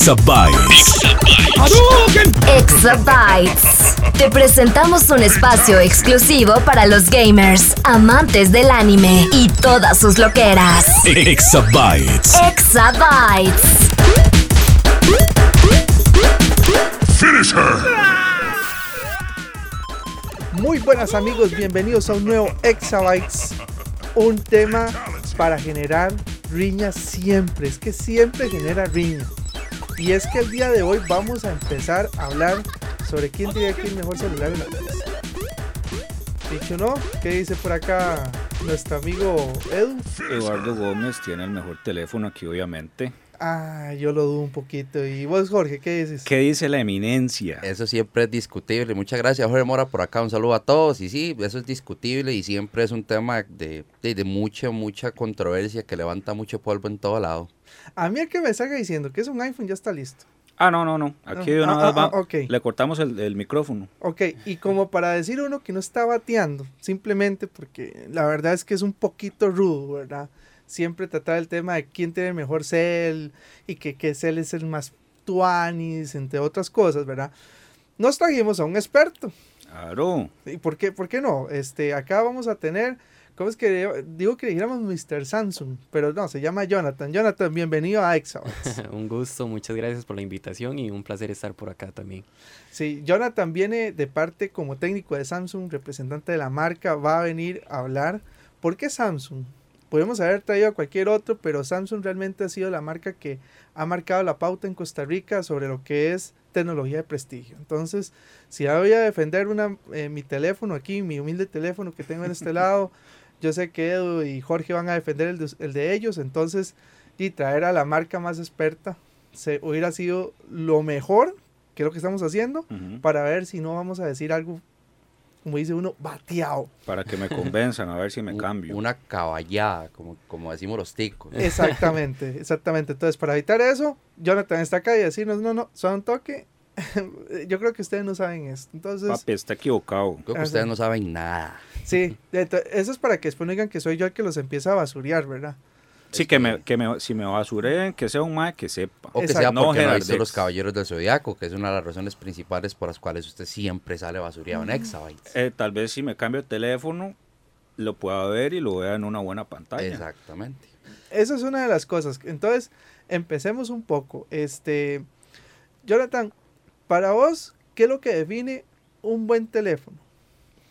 Exabytes. Exabytes. Te presentamos un espacio exclusivo para los gamers, amantes del anime y todas sus loqueras. Exabytes. Exabytes. Finish her. Muy buenas amigos, bienvenidos a un nuevo Exabytes. Un tema para generar riñas siempre, es que siempre genera riña. Y es que el día de hoy vamos a empezar a hablar sobre quién tiene aquí el mejor celular en la mesa. Dicho no, ¿qué dice por acá nuestro amigo Edu? Eduardo Gómez tiene el mejor teléfono aquí, obviamente. Ah, yo lo dudo un poquito. ¿Y vos, Jorge, qué dices? ¿Qué dice la eminencia? Eso siempre es discutible. Muchas gracias, Jorge Mora, por acá. Un saludo a todos. Y sí, eso es discutible y siempre es un tema de, de, de mucha, mucha controversia que levanta mucho polvo en todo lado. A mí el que me salga diciendo que es un iPhone ya está listo. Ah, no, no, no. Aquí Ah, una ah, vez va- ah, ok. le cortamos el, el micrófono. Ok, y como para decir uno que no está bateando, simplemente porque la verdad es que es un poquito rudo, ¿verdad? Siempre tratar el tema de quién tiene el mejor cel y que qué cel es el más tuanis, entre otras cosas, ¿verdad? Nos trajimos a un experto. Claro. ¿Y por qué, por qué no? Este, acá vamos a tener, ¿cómo es que digo que le dijéramos Mr. Samsung? Pero no, se llama Jonathan. Jonathan, bienvenido a Exabytes. Un gusto, muchas gracias por la invitación y un placer estar por acá también. Sí, Jonathan viene de parte como técnico de Samsung, representante de la marca, va a venir a hablar. ¿Por qué Samsung? Podemos haber traído a cualquier otro, pero Samsung realmente ha sido la marca que ha marcado la pauta en Costa Rica sobre lo que es tecnología de prestigio. Entonces, si voy a defender una, eh, mi teléfono aquí, mi humilde teléfono que tengo en este lado, yo sé que Edu y Jorge van a defender el de, el de ellos, entonces, y traer a la marca más experta se, hubiera sido lo mejor que es lo que estamos haciendo para ver si no vamos a decir algo, como dice uno, bateado. Para que me convenzan, a ver si me cambio. Una caballada, como, como decimos los ticos. Exactamente, exactamente. Entonces, para evitar eso, Jonathan está acá y decirnos, no, no, son toque. Yo creo que ustedes no saben esto. Entonces, Papi, está equivocado. Creo que ustedes no saben nada. sí, eso es para que después no digan que soy yo el que los empieza a basurear, ¿verdad? Sí, que, me, que me, si me basureen, que sea un mae que sepa. O que Exacto. sea No porque no es de los caballeros del zodiaco, que es una de las razones principales por las cuales usted siempre sale basureado en Exabytes. Eh, tal vez si me cambio de teléfono, lo pueda ver y lo vea en una buena pantalla. Exactamente. Esa es una de las cosas. Entonces, empecemos un poco. Este, Jonathan, para vos, ¿qué es lo que define un buen teléfono?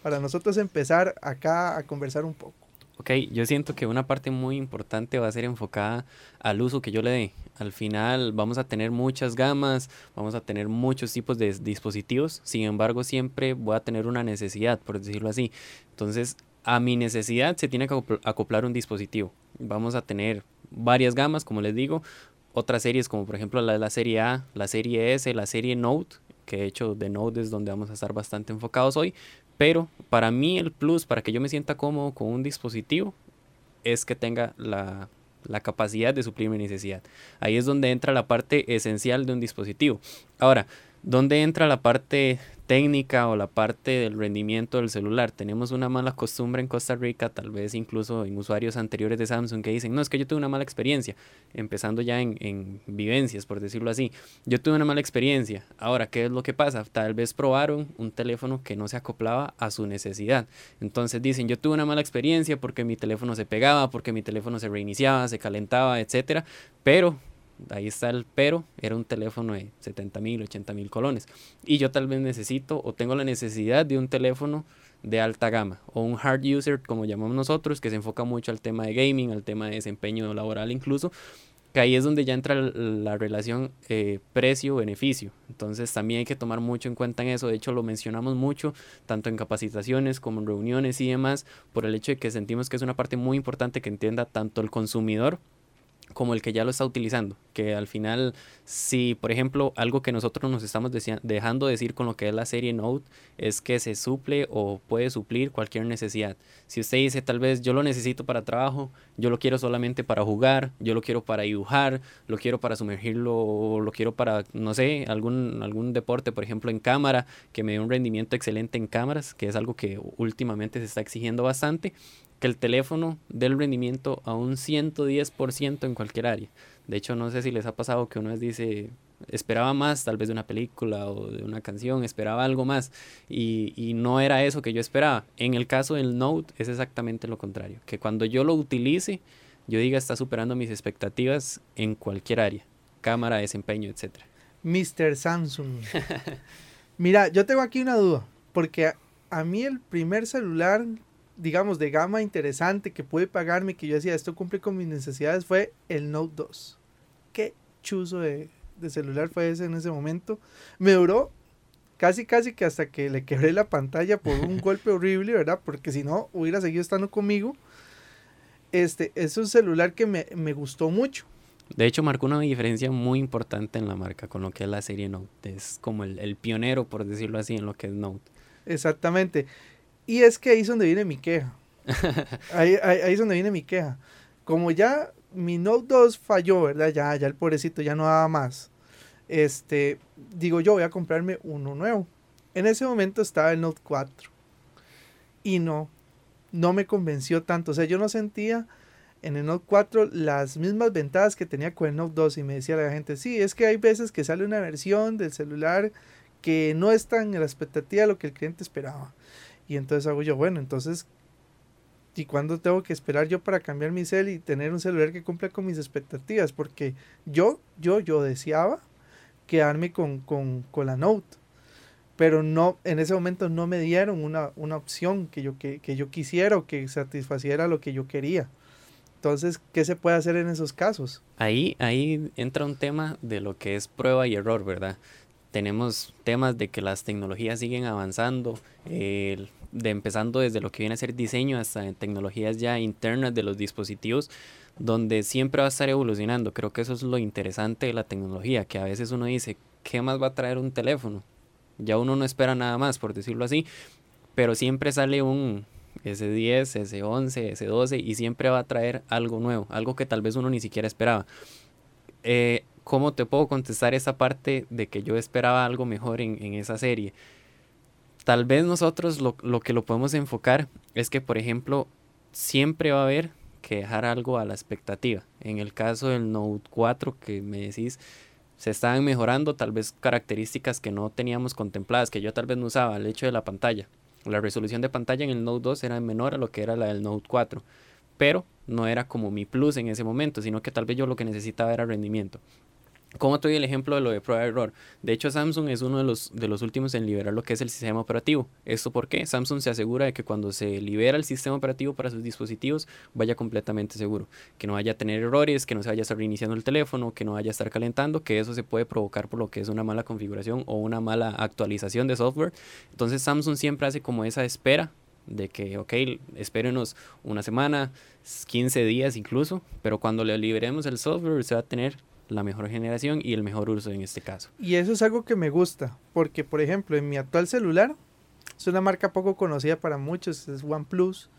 Para nosotros empezar acá a conversar un poco. Ok, yo siento que una parte muy importante va a ser enfocada al uso que yo le dé. Al final vamos a tener muchas gamas, vamos a tener muchos tipos de dispositivos, sin embargo siempre voy a tener una necesidad, por decirlo así. Entonces, a mi necesidad se tiene que acopl- acoplar un dispositivo. Vamos a tener varias gamas, como les digo, otras series como por ejemplo la, la serie A, la serie S, la serie Note, que de hecho de Note es donde vamos a estar bastante enfocados hoy, pero para mí el plus, para que yo me sienta cómodo con un dispositivo, es que tenga la, la capacidad de suplir mi necesidad. Ahí es donde entra la parte esencial de un dispositivo. Ahora, ¿dónde entra la parte técnica o la parte del rendimiento del celular? Tenemos una mala costumbre en Costa Rica, tal vez incluso en usuarios anteriores de Samsung que dicen, no, es que yo tuve una mala experiencia, empezando ya en, en vivencias, por decirlo así. Yo tuve una mala experiencia. Ahora, ¿qué es lo que pasa? Tal vez probaron un teléfono que no se acoplaba a su necesidad. Entonces dicen, yo tuve una mala experiencia porque mi teléfono se pegaba, porque mi teléfono se reiniciaba, se calentaba, etcétera, pero ahí está el pero, era un teléfono de 70 mil, 80 mil colones. Y yo tal vez necesito o tengo la necesidad de un teléfono de alta gama o un hard user como llamamos nosotros que se enfoca mucho al tema de gaming, al tema de desempeño laboral incluso, que ahí es donde ya entra la relación eh, precio-beneficio. Entonces también hay que tomar mucho en cuenta en eso. De hecho lo mencionamos mucho, tanto en capacitaciones como en reuniones y demás, por el hecho de que sentimos que es una parte muy importante que entienda tanto el consumidor como el que ya lo está utilizando. Que al final, si por ejemplo algo que nosotros nos estamos dejando decir con lo que es la serie Note es que se suple o puede suplir cualquier necesidad. Si usted dice tal vez yo lo necesito para trabajo, yo lo quiero solamente para jugar, yo lo quiero para dibujar, lo quiero para sumergirlo, o lo quiero para, no sé, algún, algún deporte, por ejemplo en cámara, que me dé un rendimiento excelente en cámaras, que es algo que últimamente se está exigiendo bastante que el teléfono dé el rendimiento a un 110% en cualquier área. De hecho, no sé si les ha pasado que una vez dice, esperaba más tal vez de una película o de una canción, esperaba algo más y, y no era eso que yo esperaba. En el caso del Note es exactamente lo contrario, que cuando yo lo utilice, yo diga está superando mis expectativas en cualquier área, cámara, desempeño, etc. Mr. Samsung. Mira, yo tengo aquí una duda, porque a, a mí el primer celular, digamos, de gama interesante que pude pagarme, que yo decía, esto cumple con mis necesidades, fue el Note 2. Qué chuzo de, de celular fue ese en ese momento. Me duró casi, casi que hasta que le quebré la pantalla por un golpe horrible, ¿verdad? Porque si no, hubiera seguido estando conmigo. Este, es un celular que me, me gustó mucho. De hecho, marcó una diferencia muy importante en la marca con lo que es la serie Note. Es como el, el pionero, por decirlo así, en lo que es Note. Exactamente. Y es que ahí es donde viene mi queja. Ahí, ahí- ahí es donde viene mi queja. Como ya mi Note 2 falló, ¿verdad? Ya, ya el pobrecito ya no daba más. Este, digo yo voy a comprarme uno nuevo. En ese momento estaba el Note 4. Y no, no me convenció tanto. O sea, yo no sentía en el Note 4 las mismas ventajas que tenía con el Note 2. Y me decía la gente, sí, es que hay veces que sale una versión del celular que no está en la expectativa de lo que el cliente esperaba. Y entonces hago yo, bueno, entonces, ¿y cuándo tengo que esperar yo para cambiar mi cel y tener un celular que cumpla con mis expectativas? Porque yo, yo, yo deseaba quedarme con, con, con la Note. Pero no, en ese momento no me dieron una, una opción que yo, que, que yo quisiera o que satisfaciera lo que yo quería. Entonces, ¿qué se puede hacer en esos casos? Ahí, ahí entra un tema de lo que es prueba y error, ¿verdad? Tenemos temas de que las tecnologías siguen avanzando, de empezando desde lo que viene a ser diseño hasta en tecnologías ya internas de los dispositivos, donde siempre va a estar evolucionando. Creo que eso es lo interesante de la tecnología, que a veces uno dice, ¿qué más va a traer un teléfono? Ya uno no espera nada más, por decirlo así, pero siempre sale un S10, S11, S12 y siempre va a traer algo nuevo, algo que tal vez uno ni siquiera esperaba. Eh, ¿Cómo te puedo contestar esa parte de que yo esperaba algo mejor en, en esa serie? Tal vez nosotros lo, lo que lo podemos enfocar es que, por ejemplo, siempre va a haber que dejar algo a la expectativa. En el caso del Note 4 que me decís, se estaban mejorando tal vez características que no teníamos contempladas, que yo tal vez no usaba, el hecho de la pantalla. La resolución de pantalla en el Note 2 era menor a lo que era la del Note 4, pero no era como mi plus en ese momento, sino que tal vez yo lo que necesitaba era rendimiento. Como te el ejemplo de lo de prueba de error? De hecho, Samsung es uno de los, de los últimos en liberar lo que es el sistema operativo. ¿Esto por qué? Samsung se asegura de que cuando se libera el sistema operativo para sus dispositivos vaya completamente seguro. Que no vaya a tener errores, que no se vaya a estar reiniciando el teléfono, que no vaya a estar calentando, que eso se puede provocar por lo que es una mala configuración o una mala actualización de software. Entonces Samsung siempre hace como esa espera de que, ok, espérenos una semana, 15 días incluso, pero cuando le liberemos el software se va a tener la mejor generación y el mejor uso en este caso. Y eso es algo que me gusta, porque por ejemplo, en mi actual celular, es una marca poco conocida para muchos, es OnePlus,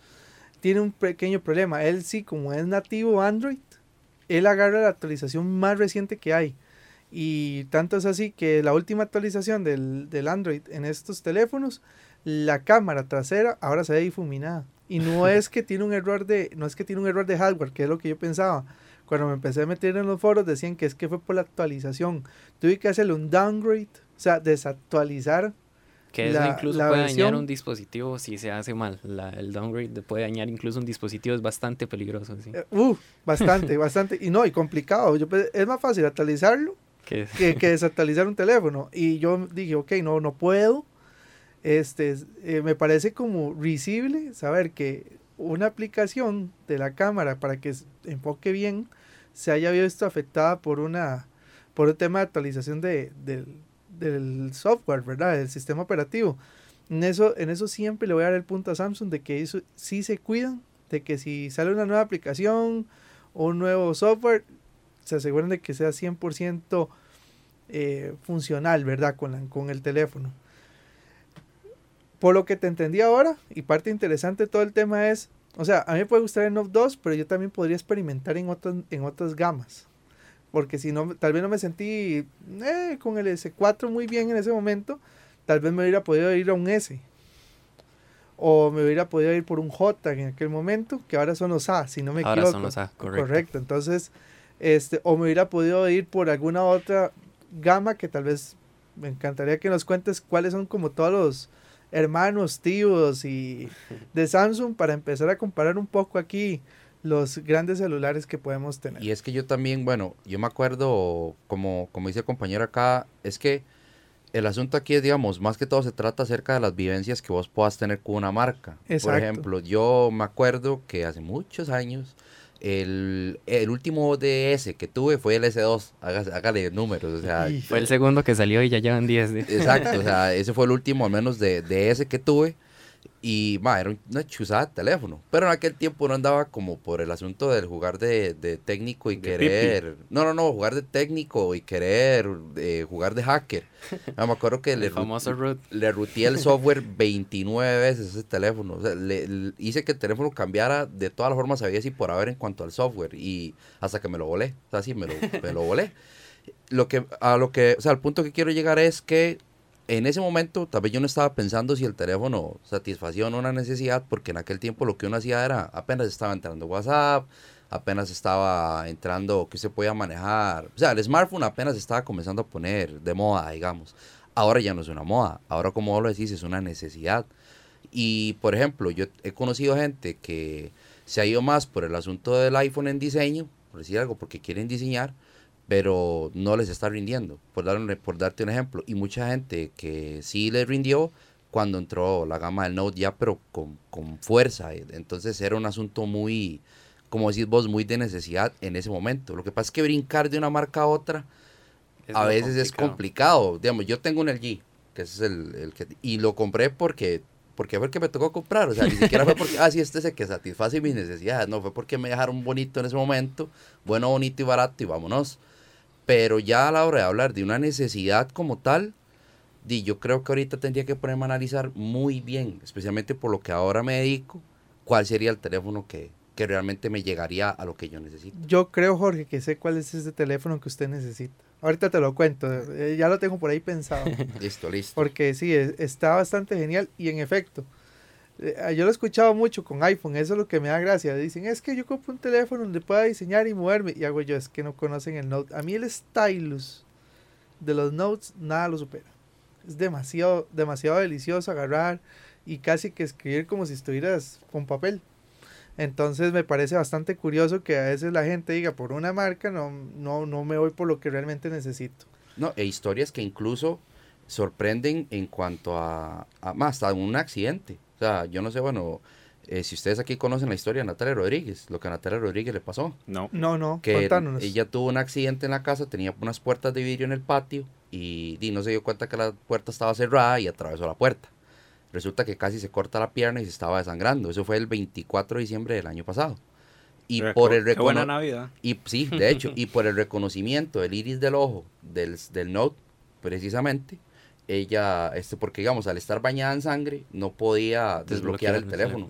tiene un pequeño problema. Él sí, como es nativo Android, él agarra la actualización más reciente que hay. Y tanto es así que la última actualización del, del Android en estos teléfonos, la cámara trasera ahora se ve difuminada. Y no es que tiene un error de, no es que tiene un error de hardware, que es lo que yo pensaba. Cuando me empecé a meter en los foros decían que es que fue por la actualización. Tuve que hacerle un downgrade, o sea, desactualizar. Que eso La- incluso la puede versión- dañar un dispositivo si se hace mal. La- el downgrade puede dañar incluso un dispositivo, es bastante peligroso. ¿sí? Uh, bastante, bastante. Y no, y complicado. Yo, pe- es más fácil actualizarlo Que- que, desactualizar un teléfono. Y yo dije, ok, no, no puedo. Este, eh, me parece como risible saber que una aplicación de la cámara para que enfoque bien se haya visto afectada por una por un tema de actualización de, del, software, ¿verdad? Del sistema operativo. En eso, en eso siempre le voy a dar el punto a Samsung de que eso sí se cuidan, de que si sale una nueva aplicación o un nuevo software, se aseguren de que sea 100% eh, funcional, ¿verdad? Con, con el teléfono. Por lo que te entendí ahora, y parte interesante de todo el tema es, o sea, a mí me puede gustar el Note 2, pero yo también podría experimentar en otras, en otras gamas. Porque si no, tal vez no me sentí eh, con el S4 muy bien en ese momento, tal vez me hubiera podido ir a un S. O me hubiera podido ir por un J en aquel momento, que ahora son los A, si no me Ahora equivoco. son los A, correcto. Correcto, entonces, este, o me hubiera podido ir por alguna otra gama que tal vez me encantaría que nos cuentes cuáles son como todos los hermanos, tíos y de Samsung para empezar a comparar un poco aquí los grandes celulares que podemos tener. Y es que yo también, bueno, yo me acuerdo, como, como dice el compañero acá, es que el asunto aquí es, digamos, más que todo se trata acerca de las vivencias que vos puedas tener con una marca. Por Exacto. ejemplo, yo me acuerdo que hace muchos años, el, el último DS que tuve fue el S2, hágase- hágale números, o sea, Fue el segundo que salió y ya llevan 10. de- Exacto, o sea, ese fue el último, al menos de, de ese que tuve. Y, ma, era una chuzada de teléfono. Pero en aquel tiempo no andaba como por el asunto del jugar de, de técnico y De querer. No, no, no, jugar de técnico y querer eh, jugar de hacker. Ah, me acuerdo que le, El ru- famoso root. le ruteé el software 29 veces ese teléfono. O sea, le, le- hice que el teléfono cambiara de todas las formas, sabía si por haber en cuanto al software. Y hasta que me lo volé. O sea, sí, me lo, me lo volé. Lo que, a lo que, o sea, al punto que quiero llegar es que en ese momento, tal vez yo no estaba pensando si el teléfono satisfacía o no una necesidad, porque en aquel tiempo lo que uno hacía era, apenas estaba entrando WhatsApp, apenas estaba entrando que se podía manejar. O sea, el smartphone apenas estaba comenzando a poner de moda, digamos. Ahora ya no es una moda, ahora como vos lo decís, es una necesidad. Y, por ejemplo, yo he conocido gente que se ha ido más por el asunto del iPhone en diseño, por decir algo, porque quieren diseñar, pero no les está rindiendo, por, dar un- por darte un ejemplo. Y mucha gente que sí les rindió cuando entró la gama del Note ya, pero con, con fuerza. Entonces era un asunto muy, como decís vos, muy de necesidad en ese momento. Lo que pasa es que brincar de una marca a otra Es a veces es complicado. Digamos, yo tengo un LG, que es el, el que... Y lo compré porque... Porque fue el que me tocó comprar, o sea, ni siquiera fue porque, ah, sí, este es el que satisface mis necesidades, no, fue porque me dejaron bonito en ese momento, bueno, bonito y barato y vámonos. Pero ya a la hora de hablar de una necesidad como tal, di, yo creo que ahorita tendría que ponerme a analizar muy bien, especialmente por lo que ahora me dedico, cuál sería el teléfono que, que realmente me llegaría a lo que yo necesito. Yo creo, Jorge, que sé cuál es ese teléfono que usted necesita. Ahorita te lo cuento, eh, ya lo tengo por ahí pensado. Listo, listo. Porque sí, es- está bastante genial y en efecto, yo lo he escuchado mucho con iPhone, eso es lo que me da gracia. Dicen, es que yo compro un teléfono donde pueda diseñar y moverme. Y hago yo, es que no conocen el Note. A mí el stylus de los Notes nada lo supera. Es demasiado, demasiado delicioso agarrar y casi que escribir como si estuvieras con papel. Entonces me parece bastante curioso que a veces la gente diga por una marca no, no, no me voy por lo que realmente necesito. No, e historias que incluso sorprenden en cuanto a, a más, hasta un accidente. O sea, yo no sé, bueno, eh, si ustedes aquí conocen la historia de Natalia Rodríguez, lo que a Natalia Rodríguez le pasó. No. No, no, Que contámonos. ella tuvo un accidente en la casa, tenía unas puertas de vidrio en el patio y, y no se dio cuenta que la puerta estaba cerrada y atravesó la puerta. Resulta que casi se corta la pierna y se estaba desangrando. Eso fue el 24 de diciembre del año pasado. Y por el qué buena Navidad. y sí, de hecho, y por el reconocimiento del iris del ojo del, del Note, precisamente, ella, este, porque digamos, al estar bañada en sangre, no podía desbloquear el teléfono.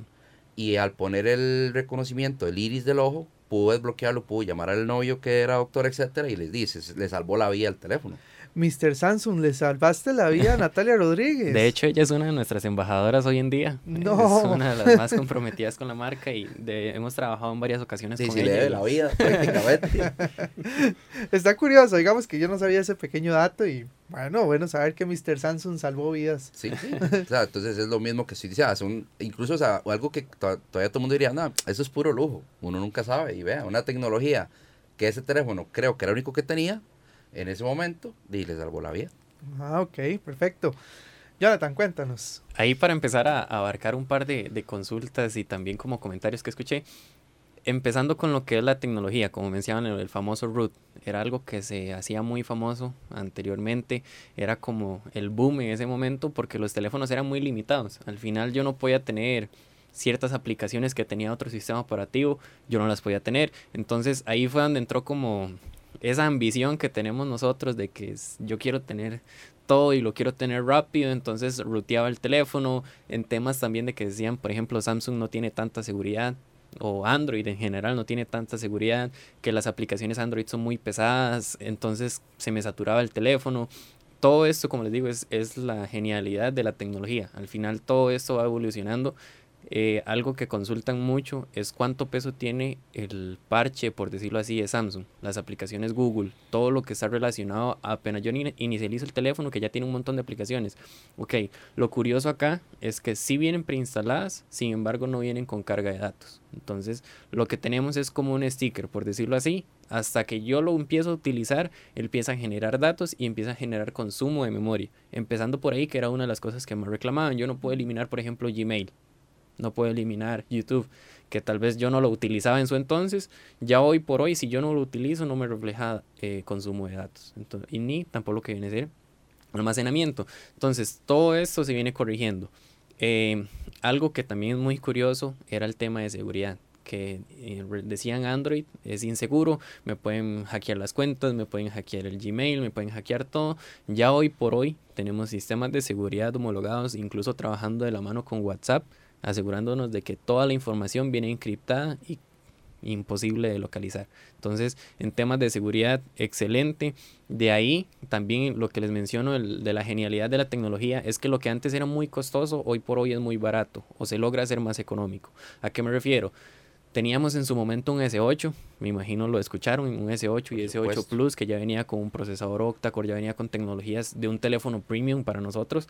Y al poner el reconocimiento del iris del ojo, pudo desbloquearlo, pudo llamar al novio que era doctor, etcétera, y les dice, le salvó la vida el teléfono. Mr. Samsung, le salvaste la vida a Natalia Rodríguez. De hecho, ella es una de nuestras embajadoras hoy en día. No. Es una de las más comprometidas con la marca y de- hemos trabajado en varias ocasiones Sí, con sí, ella. le debe la vida, prácticamente. Está curioso, digamos que yo no sabía ese pequeño dato y bueno, bueno saber que Mr. Samsung salvó vidas. Sí, sí. O sea, entonces es lo mismo que estoy diciendo. son- incluso, o sea, algo que to- todavía todo el mundo diría, no, eso es puro lujo. Uno nunca sabe. Y vea, una tecnología que ese teléfono creo que era el único que tenía en ese momento y le salvó la vida. Ah, ok, perfecto. Jonathan, cuéntanos. Ahí para empezar a a abarcar un par de, de consultas y también como comentarios que escuché, empezando con lo que es la tecnología, como mencionaban el, el famoso root, era algo que se hacía muy famoso anteriormente, era como el boom en ese momento porque los teléfonos eran muy limitados. Al final yo no podía tener ciertas aplicaciones que tenía otro sistema operativo, yo no las podía tener. Entonces ahí fue donde entró como esa ambición que tenemos nosotros de que yo quiero tener todo y lo quiero tener rápido, entonces ruteaba el teléfono en temas también de que decían, por ejemplo, Samsung no tiene tanta seguridad o Android en general no tiene tanta seguridad, que las aplicaciones Android son muy pesadas, entonces se me saturaba el teléfono. Todo esto, como les digo, es, es la genialidad de la tecnología. Al final todo esto va evolucionando. Eh, algo que consultan mucho es cuánto peso tiene el parche, por decirlo así, de Samsung, las aplicaciones Google, todo lo que está relacionado apenas yo ni- inicializo el teléfono que ya tiene un montón de aplicaciones. Ok, lo curioso acá es que sí vienen preinstaladas, sin embargo no vienen con carga de datos. Entonces lo que tenemos es como un sticker, por decirlo así, hasta que yo lo empiezo a utilizar, empieza a generar datos y empieza a generar consumo de memoria. Empezando por ahí, que era una de las cosas que me reclamaban. Yo no puedo eliminar, por ejemplo, Gmail no puedo eliminar YouTube, que tal vez yo no lo utilizaba en su entonces, ya hoy por hoy, si yo no lo utilizo, no me refleja eh, consumo de datos, Entonces, y ni tampoco lo que viene a ser almacenamiento. Entonces, todo esto se viene corrigiendo. Eh, algo que también es muy curioso era el tema de seguridad que eh, decían Android es inseguro, me pueden hackear las cuentas, me pueden hackear el Gmail, me pueden hackear todo. Ya hoy por hoy tenemos sistemas de seguridad homologados, incluso trabajando de la mano con WhatsApp, asegurándonos de que toda la información viene encriptada y imposible de localizar. Entonces, en temas de seguridad, excelente. De ahí, también lo que les menciono el- de la genialidad de la tecnología es que lo que antes era muy costoso, hoy por hoy es muy barato o se logra hacer más económico. ¿A qué me refiero? Teníamos en su momento un S8, me imagino lo escucharon, un S8 y S8 supuesto. Plus que ya venía con un procesador octa-core, ya venía con tecnologías de un teléfono premium para nosotros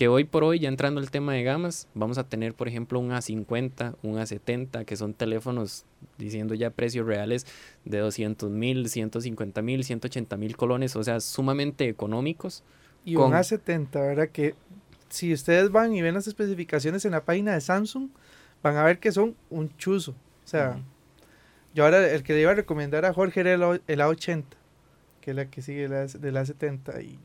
que hoy por hoy, ya entrando al tema de gamas, vamos a tener, por ejemplo, un A50, un A70, que son teléfonos, diciendo ya precios reales de 200 mil, 150 mil, 180 mil colones, o sea, sumamente económicos. Y Con- un A70, ¿verdad? Que si ustedes van y ven las especificaciones en la página de Samsung, van a ver que son un chuzo. O sea, yo ahora el que le iba a recomendar a Jorge era el, A- el A80, que es la que sigue la, del A70. Y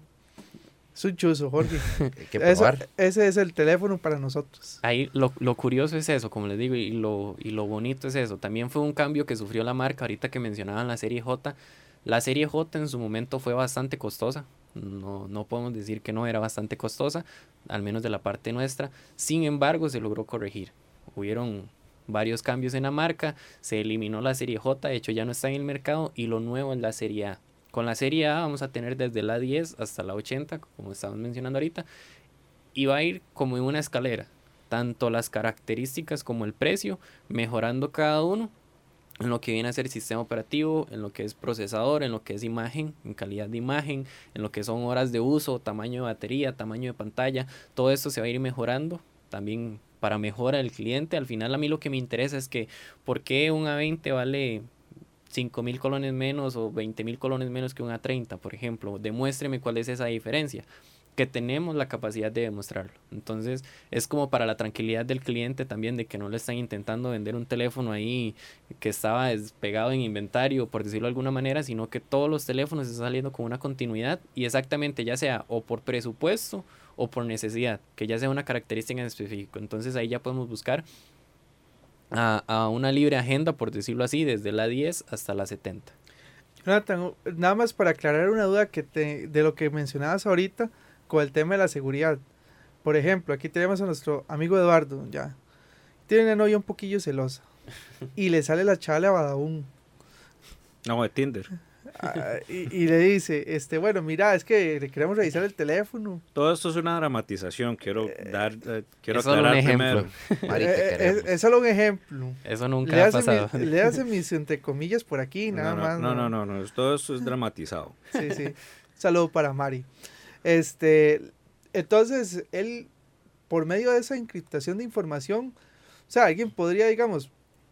es un chuzo, Jorge. Hay que Eso- probar. ese es el teléfono para nosotros. Ahí lo, lo curioso es eso, como les digo, y lo, y lo bonito es eso. También fue un cambio que sufrió la marca, ahorita que mencionaban la serie J. La serie J en su momento fue bastante costosa. No, no podemos decir que no era bastante costosa, al menos de la parte nuestra. Sin embargo, se logró corregir. Hubieron varios cambios en la marca, se eliminó la serie J, de hecho ya no está en el mercado, y lo nuevo es la serie A. Con la serie A vamos a tener desde la 10 hasta la 80, como estamos mencionando ahorita, y va a ir como en una escalera, tanto las características como el precio, mejorando cada uno en lo que viene a ser sistema operativo, en lo que es procesador, en lo que es imagen, en calidad de imagen, en lo que son horas de uso, tamaño de batería, tamaño de pantalla, todo esto se va a ir mejorando también para mejora del cliente. Al final a mí lo que me interesa es que por qué un A20 vale 5 mil colones menos o 20 mil colones menos que un A30, por ejemplo. Demuéstreme cuál es esa diferencia que tenemos la capacidad de demostrarlo. Entonces, es como para la tranquilidad del cliente también de que no le están intentando vender un teléfono ahí que estaba despegado en inventario, por decirlo de alguna manera, sino que todos los teléfonos están saliendo con una continuidad y exactamente ya sea o por presupuesto o por necesidad, que ya sea una característica en específico. Entonces, ahí ya podemos buscar a, a una libre agenda, por decirlo así, desde la 10 hasta la 70. Jonathan, nada más para aclarar una duda que te, de lo que mencionabas ahorita con el tema de la seguridad. Por ejemplo, aquí tenemos a nuestro amigo Eduardo, ya. Tiene una novia un poquillo celosa. Y le sale la chala a Badabun. No, de Tinder. Ah, y, y le dice, este, bueno, mira, es que le queremos revisar el teléfono. Todo esto es una dramatización. Quiero dar, eh, quiero es un aclarar ejemplo. primero. Eh, eh, es, es solo un ejemplo. Eso nunca Le ha hace, pasado. mi- le hace mis entre comillas por aquí, nada no, no, más. no, no, no, no, todo esto es dramatizado. Sí, sí. Un saludo para Mari. Este, entonces, él, por medio de esa encriptación de información, o sea, alguien podría, digamos,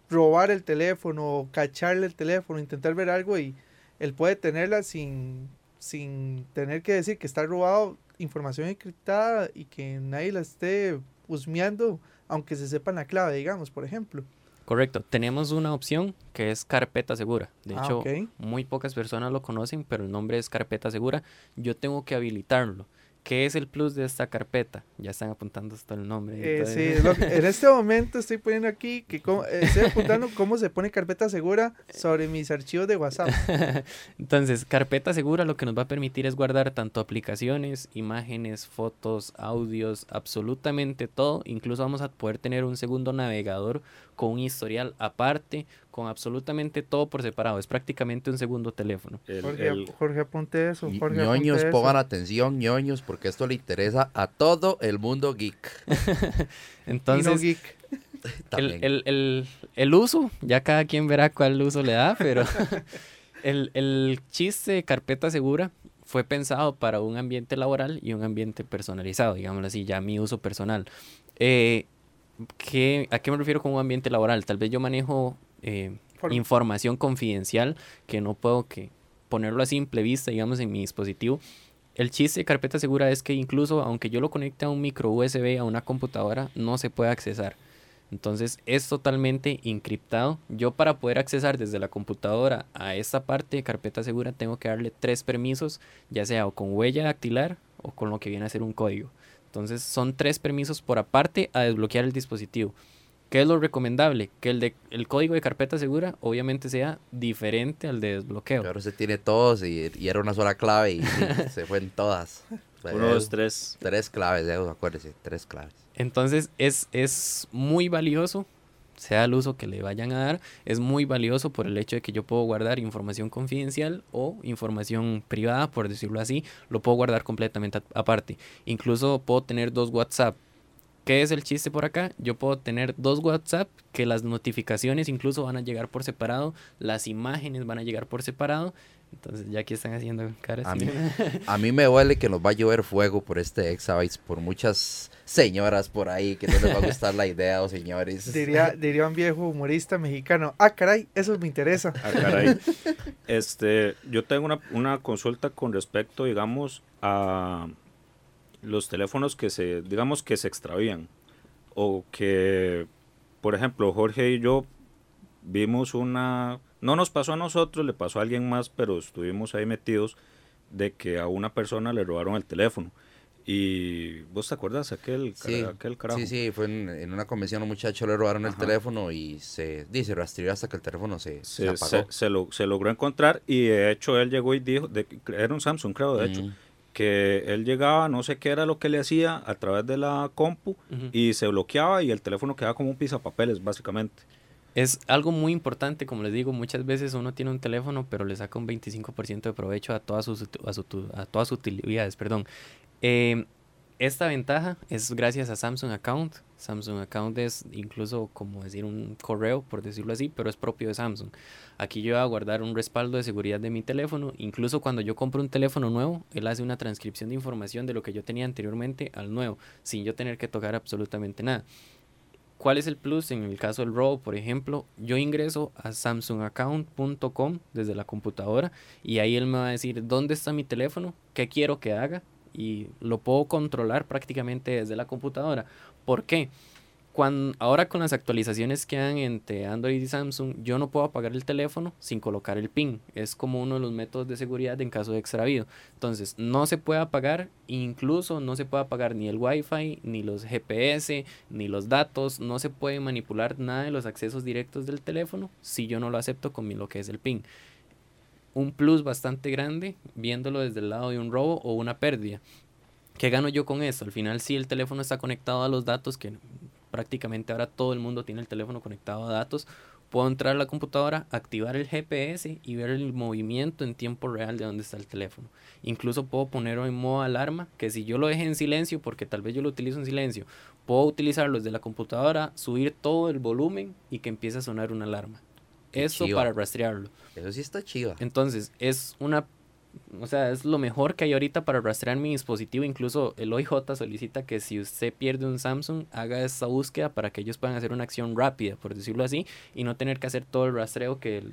robar el teléfono, cacharle el teléfono, intentar ver algo y él puede tenerla sin, sin tener que decir que está robado información encriptada y que nadie la esté husmeando, aunque se sepa la clave, digamos, por ejemplo. Correcto. Tenemos una opción que es carpeta segura. De Ah, hecho, muy pocas personas lo conocen, pero el nombre es carpeta segura. Yo tengo que habilitarlo. ¿Qué es el plus de esta carpeta? Ya están apuntando hasta el nombre. Eh, sí, lo que- en este momento estoy poniendo aquí que cómo- eh, estoy apuntando cómo se pone carpeta segura sobre mis archivos de WhatsApp. Entonces, carpeta segura lo que nos va a permitir es guardar tanto aplicaciones, imágenes, fotos, audios, absolutamente todo. Incluso vamos a poder tener un segundo navegador con un historial aparte, con absolutamente todo por separado. Es prácticamente un segundo teléfono. El- Jorge, el- Jorge, apunte eso. Jorge, ñoños, apunte pongan eso. atención, ñoños, porque esto le interesa a todo el mundo geek. Y no Entonces, geek. el, el- el- el uso, ya cada quien verá cuál uso le da, pero el, el chiste de carpeta segura fue pensado para un ambiente laboral y un ambiente personalizado, digámoslo así, ya mi uso personal. Eh, ¿qué- ¿A qué me refiero con un ambiente laboral? Tal vez yo manejo eh, Form- información confidencial que no puedo que ponerlo a simple vista, digamos, en mi dispositivo. El chiste de carpeta segura es que incluso aunque yo lo conecte a un micro USB, a una computadora, no se puede accesar. Entonces es totalmente encriptado. Yo para poder accesar desde la computadora a esta parte de carpeta segura tengo que darle tres permisos, ya sea o con huella dactilar o con lo que viene a ser un código. Entonces son tres permisos por aparte a desbloquear el dispositivo. ¿Qué es lo recomendable? Que el, de, el código de carpeta segura obviamente sea diferente al de desbloqueo. Ahora se tiene todos y, y era una sola clave y, y se fue en todas. uno, dos, tres. Tres claves, eh, acuérdese, tres claves. Entonces es, es muy valioso, sea el uso que le vayan a dar, es muy valioso por el hecho de que yo puedo guardar información confidencial o información privada, por decirlo así, lo puedo guardar completamente aparte. Incluso puedo tener dos WhatsApp. ¿Qué es el chiste por acá? Yo puedo tener dos WhatsApp que las notificaciones incluso van a llegar por separado, las imágenes van a llegar por separado. Entonces ya aquí están haciendo caras. A mí, a mí me duele que nos va a llover fuego por este Exabytes, por muchas señoras por ahí que no les va a gustar la idea o señores. Diría, diría un viejo humorista mexicano. Ah, caray, eso me interesa. Ah, caray. Este, yo tengo una, una consulta con respecto, digamos, a los teléfonos que se, digamos, que se extravían. O que, por ejemplo, Jorge y yo vimos una, no nos pasó a nosotros, le pasó a alguien más, pero estuvimos ahí metidos de que a una persona le robaron el teléfono. Y vos te acuerdas aquel, Sí, aquel carajo. sí, sí, fue en, en una convención a un muchacho le robaron el teléfono y se dice rastreó hasta que el teléfono se, se Se, apagó. se, se lo- se logró encontrar y de hecho él llegó y dijo, de, era un Samsung creo de hecho, que él llegaba, no sé qué era lo que le hacía a través de la compu y se bloqueaba y el teléfono quedaba como un pisapapeles básicamente. Es algo muy importante, como les digo, muchas veces uno tiene un teléfono, pero le saca un 25% de provecho a todas sus, su a todas sus utilidades. Perdón. Eh, esta ventaja es gracias a Samsung Account. Samsung Account es incluso como decir un correo, por decirlo así, pero es propio de Samsung. Aquí yo voy a guardar un respaldo de seguridad de mi teléfono. Incluso cuando yo compro un teléfono nuevo, él hace una transcripción de información de lo que yo tenía anteriormente al nuevo, sin yo tener que tocar absolutamente nada. ¿Cuál es el plus en el caso del robo? Por ejemplo, yo ingreso a samsungaccount.com desde la computadora y ahí él me va a decir dónde está mi teléfono, qué quiero que haga y lo puedo controlar prácticamente desde la computadora. ¿Por qué? Cuando, ahora con las actualizaciones que han entre Android y Samsung, yo no puedo apagar el teléfono sin colocar el PIN. Es como uno de los métodos de seguridad en caso de extravío. Entonces, no se puede apagar, incluso no se puede apagar ni el Wi-Fi, ni los GPS, ni los datos. No se puede manipular nada de los accesos directos del teléfono si yo no lo acepto con lo que es el PIN. Un plus bastante grande viéndolo desde el lado de un robo o una pérdida. ¿Qué gano yo con esto? Al final, si el teléfono está conectado a los datos, que prácticamente ahora todo el mundo tiene el teléfono conectado a datos, puedo entrar a la computadora, activar el GPS y ver el movimiento en tiempo real de dónde está el teléfono. Incluso puedo ponerlo en modo alarma, que si yo lo dejé en silencio, porque tal vez yo lo utilizo en silencio, puedo utilizarlo desde la computadora, subir todo el volumen y que empiece a sonar una alarma. Qué Eso chiva. para rastrearlo. Eso sí está chiva. Entonces, es una. O sea, es lo mejor que hay ahorita para rastrear mi dispositivo. Incluso el OIJ solicita que si usted pierde un Samsung, haga esa búsqueda para que ellos puedan hacer una acción rápida, por decirlo así, y no tener que hacer todo el rastreo que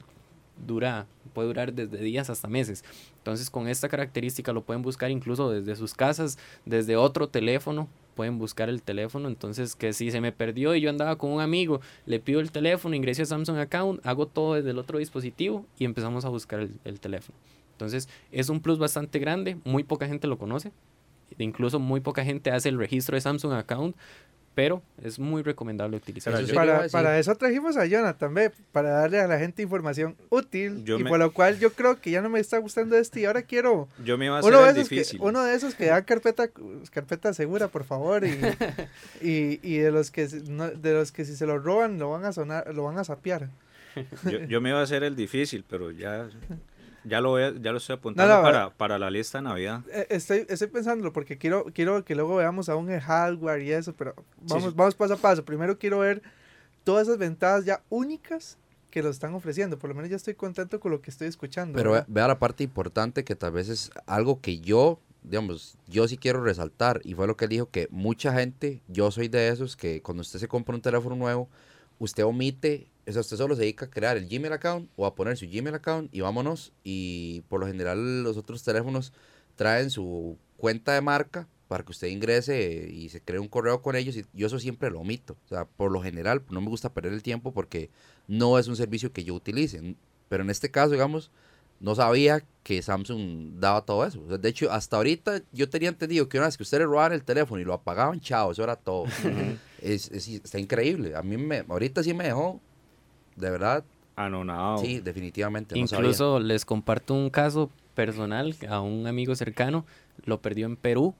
dura, puede durar desde días hasta meses. Entonces, con esta característica lo pueden buscar incluso desde sus casas, desde otro teléfono, pueden buscar el teléfono. Entonces, que si se me perdió y yo andaba con un amigo, le pido el teléfono, ingreso a Samsung Account, hago todo desde el otro dispositivo y empezamos a buscar el, el teléfono. Entonces, es un plus bastante grande, muy poca gente lo conoce. Incluso muy poca gente hace el registro de Samsung Account, pero es muy recomendable utilizar. Eso el sí. Para, para eso trajimos a Jonathan, ve, para darle a la gente información útil. Yo y me- por lo cual yo creo que ya no me está gustando este y ahora quiero Yo me iba a hacer uno de, esos que, difícil. uno de esos que da carpeta, carpeta segura, por favor. Y, y, y de los que si- no- de los que si se lo roban lo van a sonar, lo van a sapear. Yo, yo me iba a hacer el difícil, pero ya, ya, lo, voy a- ya lo estoy apuntando no, para, para la lista de Navidad. Eh, Estoy, estoy pensándolo porque quiero, quiero que luego veamos aún el hardware y eso, pero vamos, sí. vamos paso a paso. Primero quiero ver todas esas ventajas ya únicas que lo están ofreciendo. Por lo menos ya estoy contento con lo que estoy escuchando. Pero vea la parte importante que tal vez es algo que yo, digamos, yo sí quiero resaltar. Y fue lo que él dijo, que mucha gente, yo soy de esos, que cuando usted se compra un teléfono nuevo, usted omite, o sea, usted solo se dedica a crear el Gmail account o a poner su Gmail account y vámonos. Y por lo general los otros teléfonos traen su cuenta de marca para que usted ingrese y se cree un correo con ellos y yo eso siempre lo omito. O sea, por lo general no me gusta perder el tiempo porque no es un servicio que yo utilice. Pero en este caso, digamos, no sabía que Samsung daba todo eso. O sea, de hecho, hasta ahorita yo tenía entendido que una vez que ustedes robaban el teléfono y lo apagaban, chao, eso era todo. es, es- está increíble. A mí me, ahorita sí me dejó, de verdad, Anonado. sí, definitivamente. no sabía. Incluso les comparto un caso personal a un amigo cercano, lo perdió en Perú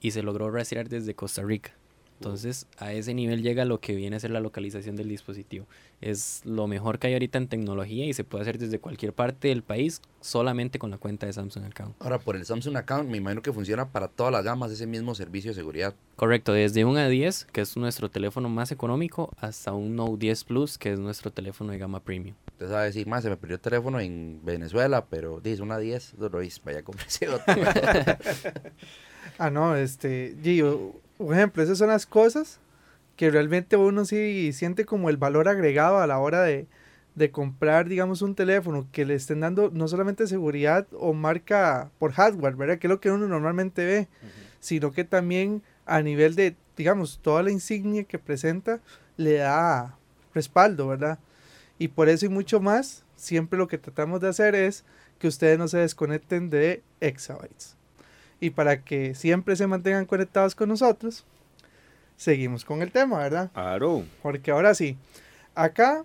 y se logró rastrear desde Costa Rica. Entonces, a ese nivel llega lo que viene a ser la localización del dispositivo. Es lo mejor que hay ahorita en tecnología y se puede hacer desde cualquier parte del país solamente con la cuenta de Samsung Account. Ahora, por el Samsung Account, me imagino que funciona para todas las gamas ese mismo servicio de seguridad. Correcto, desde un A10, que es nuestro teléfono más económico, hasta un Note 10 Plus, que es nuestro teléfono de gama premium. Usted sabe decir, más se me perdió el teléfono en Venezuela, pero dice una 10, no lo hice, vaya, cómprese otro. Ah, no, este, Gio, por ejemplo, esas son las cosas que realmente uno sí siente como el valor agregado a la hora de, de comprar, digamos, un teléfono que le estén dando no solamente seguridad o marca por hardware, ¿verdad? Que es lo que uno normalmente ve, sino que también a nivel de, digamos, toda la insignia que presenta le da respaldo, ¿verdad? Y por eso y mucho más, siempre lo que tratamos de hacer es que ustedes no se desconecten de Exabytes. Y para que siempre se mantengan conectados con nosotros, seguimos con el tema, ¿verdad? Claro. Porque ahora sí, acá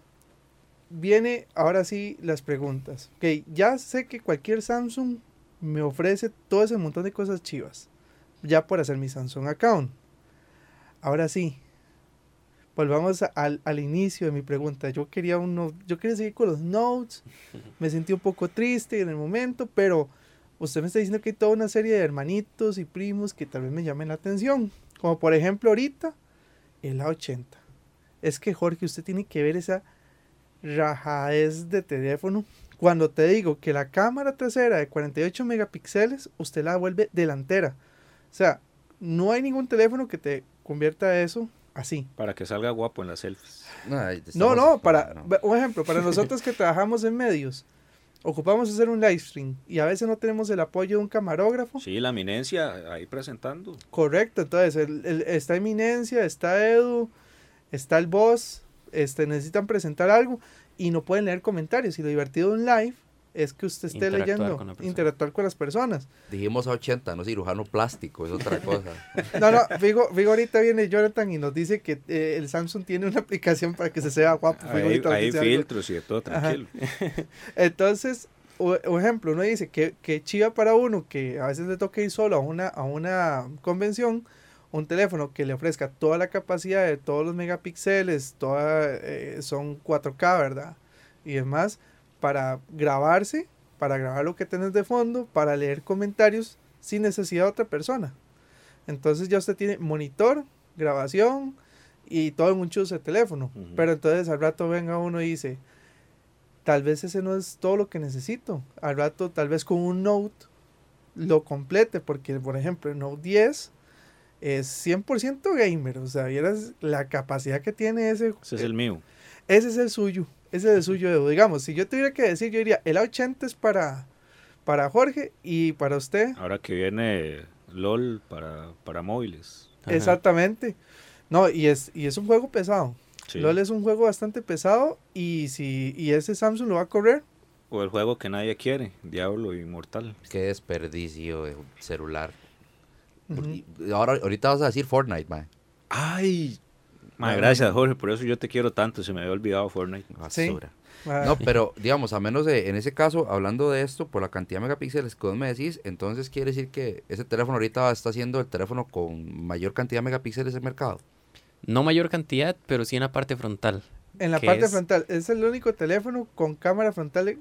viene ahora sí las preguntas. Ok, ya sé que cualquier Samsung me ofrece todo ese montón de cosas chivas. Ya por hacer mi Samsung account. Ahora sí, volvamos al, al inicio de mi pregunta. Yo quería uno, yo quería seguir con los notes. Me sentí un poco triste en el momento, pero usted me está diciendo que hay toda una serie de hermanitos y primos que tal vez me llamen la atención. Como por ejemplo ahorita, el A80. Es que Jorge, usted tiene que ver esa rajadez de teléfono. Cuando te digo que la cámara trasera de 48 megapíxeles, usted la vuelve delantera. O sea, no hay ningún teléfono que te convierta eso así. Para que salga guapo en las selfies. No, No, estamos- no, para, no. un ejemplo, para nosotros que trabajamos en medios, ocupamos hacer un live stream y a veces no tenemos el apoyo de un camarógrafo. Sí, la eminencia ahí presentando. Correcto, entonces el- el- está Eminencia, está Edu, está el boss, este, necesitan presentar algo y no pueden leer comentarios. Y lo divertido de un live es que usted esté Interactuar leyendo, con interactuar con las personas. Dijimos a 80, no cirujano plástico, es otra cosa. No, no, Figo, Figo ahorita viene Jonathan y nos dice que eh, el Samsung tiene una aplicación para que se vea guapo. Figo Hay, hay dice algo. filtros y de todo, tranquilo. Entonces, o, o ejemplo, uno dice que, que chiva para uno que a veces le toca ir solo a una, a una convención, un teléfono que le ofrezca toda la capacidad de todos los megapíxeles, toda, eh, son 4K, ¿verdad? Y demás, para grabarse, para grabar lo que tenés de fondo, para leer comentarios sin necesidad de otra persona. Entonces ya usted tiene monitor, grabación y todo en un chuzo de teléfono. Pero entonces al rato venga uno y dice, tal vez ese no es todo lo que necesito. Al rato, tal vez con un Note lo complete, porque por ejemplo el Note 10 es 100% gamer. O sea, vieras la capacidad que tiene ese. Ese es el mío. Ese es el suyo. Ese es el suyo. Edu. Digamos, si yo tuviera que decir, yo diría, el A80 es para, para Jorge y para usted. Ahora que viene LOL para, para móviles. Ajá. Exactamente. No, y es, y es un juego pesado. Sí. LOL es un juego bastante pesado y si y ese Samsung lo va a correr, O el juego que nadie quiere, Diablo Inmortal. Qué desperdicio de celular. Ahora, ahorita vas a decir Fortnite, mae. Ay, ma, gracias Jorge, por eso yo te quiero tanto, se me había olvidado Fortnite. Sí. Basura. Ah, No, pero digamos, a menos de, en ese caso, hablando de esto, por la cantidad de megapíxeles que vos me decís, entonces quiere decir que ese teléfono ahorita está siendo el teléfono con mayor cantidad de megapíxeles del mercado. No mayor cantidad, pero sí en la parte frontal. en la ¿qué parte es? frontal, es el único teléfono con cámara frontal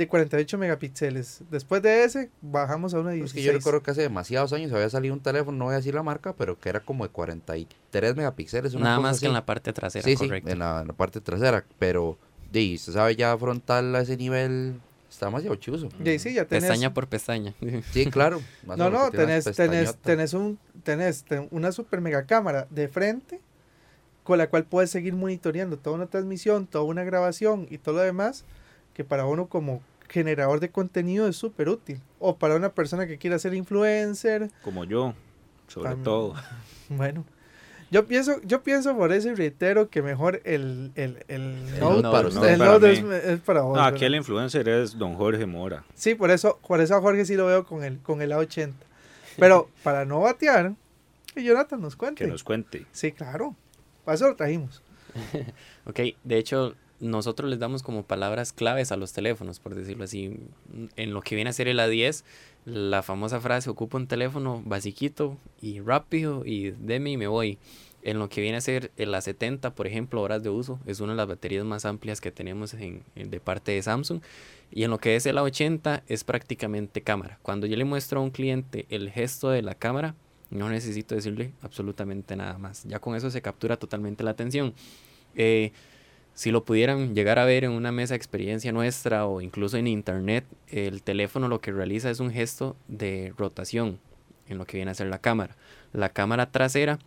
de- de 48 megapíxeles. Después de ese, bajamos a una Es 16. que yo recuerdo que hace demasiados años había salido un teléfono, no voy a decir la marca, pero que era como de 43 megapíxeles. Una Nada cosa más así. que en la parte trasera, Sí, correcto. sí, en la, en la parte trasera, pero, di, usted sabe ya frontal a ese nivel, está demasiado chuzo. Y sí, ya tenés... Pestaña por pestaña. Sí, claro. No, no, tenés, tenés, tenés, un, tenés una super mega cámara de frente con la cual puedes seguir monitoreando toda una transmisión, toda una grabación y todo lo demás, que para uno como generador de contenido es súper útil. O para una persona que quiera ser influencer, Como yo, sobre todo. bueno. Yo pienso, yo pienso por eso y reitero que mejor el, el, el El Note, Note para no, usted. el para Note mí. es, es para vos. No, ¿verdad? aquí el influencer es don Jorge Mora. Sí, por eso, por eso a Jorge sí lo veo con el, con el A80. Pero para no batear, que Jonathan nos cuente. Que nos cuente. Sí, claro. Para eso lo trajimos. Ok, de hecho, nosotros les damos como palabras claves a los teléfonos, por decirlo así. En lo que viene a ser el A10, la famosa frase, ocupa un teléfono basiquito y rápido y deme y me voy. En lo que viene a ser el A70, por ejemplo, horas de uso, es una de las baterías más amplias que tenemos en, en- de parte de Samsung. Y en lo que es el A80 es prácticamente cámara. Cuando yo le muestro a un cliente el gesto de la cámara, no necesito decirle absolutamente nada más. Ya con eso se captura totalmente la atención. Eh, si lo pudieran llegar a ver en una mesa de experiencia nuestra o incluso en internet, el teléfono lo que realiza es un gesto de rotación en lo que viene a ser la cámara. La cámara trasera,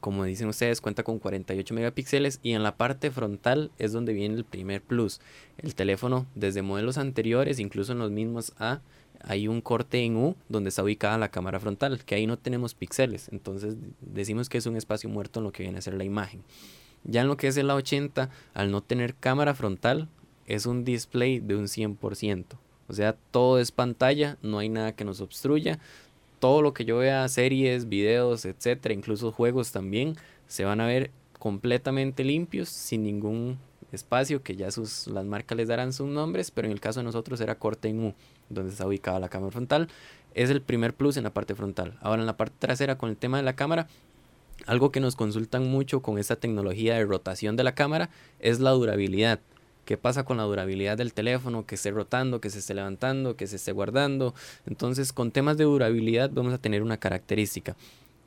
como dicen ustedes, cuenta con 48 megapíxeles y en la parte frontal es donde viene el primer plus. El teléfono desde modelos anteriores, incluso en los mismos A, hay un corte en U donde está ubicada la cámara frontal, que ahí no tenemos píxeles, entonces decimos que es un espacio muerto en lo que viene a ser la imagen. Ya en lo que es el A80, al no tener cámara frontal, es un display de un 100%. O sea, todo es pantalla, no hay nada que nos obstruya. Todo lo que yo vea, series, videos, etcétera, incluso juegos también, se van a ver completamente limpios, sin ningún espacio, que ya sus, las marcas les darán sus nombres, pero en el caso de nosotros era corte en U, donde está ubicada la cámara frontal. Es el primer plus en la parte frontal. Ahora en la parte trasera, con el tema de la cámara, algo que nos consultan mucho con esta tecnología de rotación de la cámara es la durabilidad. ¿Qué pasa con la durabilidad del teléfono? Que esté rotando, que se esté levantando, que se esté guardando. Entonces, con temas de durabilidad vamos a tener una característica.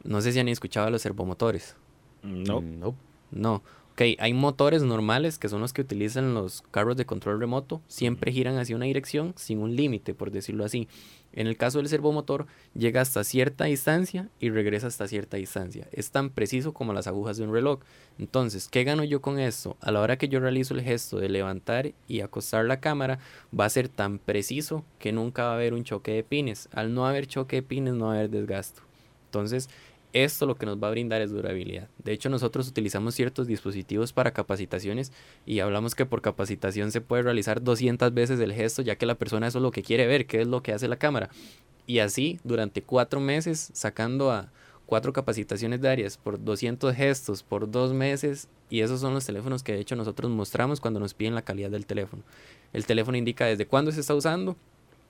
No sé si han escuchado de los servomotores. No. Mm, no. No. Ok, hay motores normales que son los que utilizan los carros de control remoto. Siempre giran hacia una dirección sin un límite, por decirlo así. En el caso del servomotor, llega hasta cierta distancia y regresa hasta cierta distancia. Es tan preciso como las agujas de un reloj. Entonces, ¿qué gano yo con esto? A la hora que yo realizo el gesto de levantar y acostar la cámara, va a ser tan preciso que nunca va a haber un choque de pines. Al no haber choque de pines, no va a haber desgasto. Entonces, esto lo que nos va a brindar es durabilidad. De hecho, nosotros utilizamos ciertos dispositivos para capacitaciones y hablamos que por capacitación se puede realizar 200 veces el gesto, ya que la persona eso es lo que quiere ver, qué es lo que hace la cámara. Y así, durante cuatro meses, sacando a cuatro capacitaciones diarias por 200 gestos por dos meses, y esos son los teléfonos que de hecho nosotros mostramos cuando nos piden la calidad del teléfono. El teléfono indica desde cuándo se está usando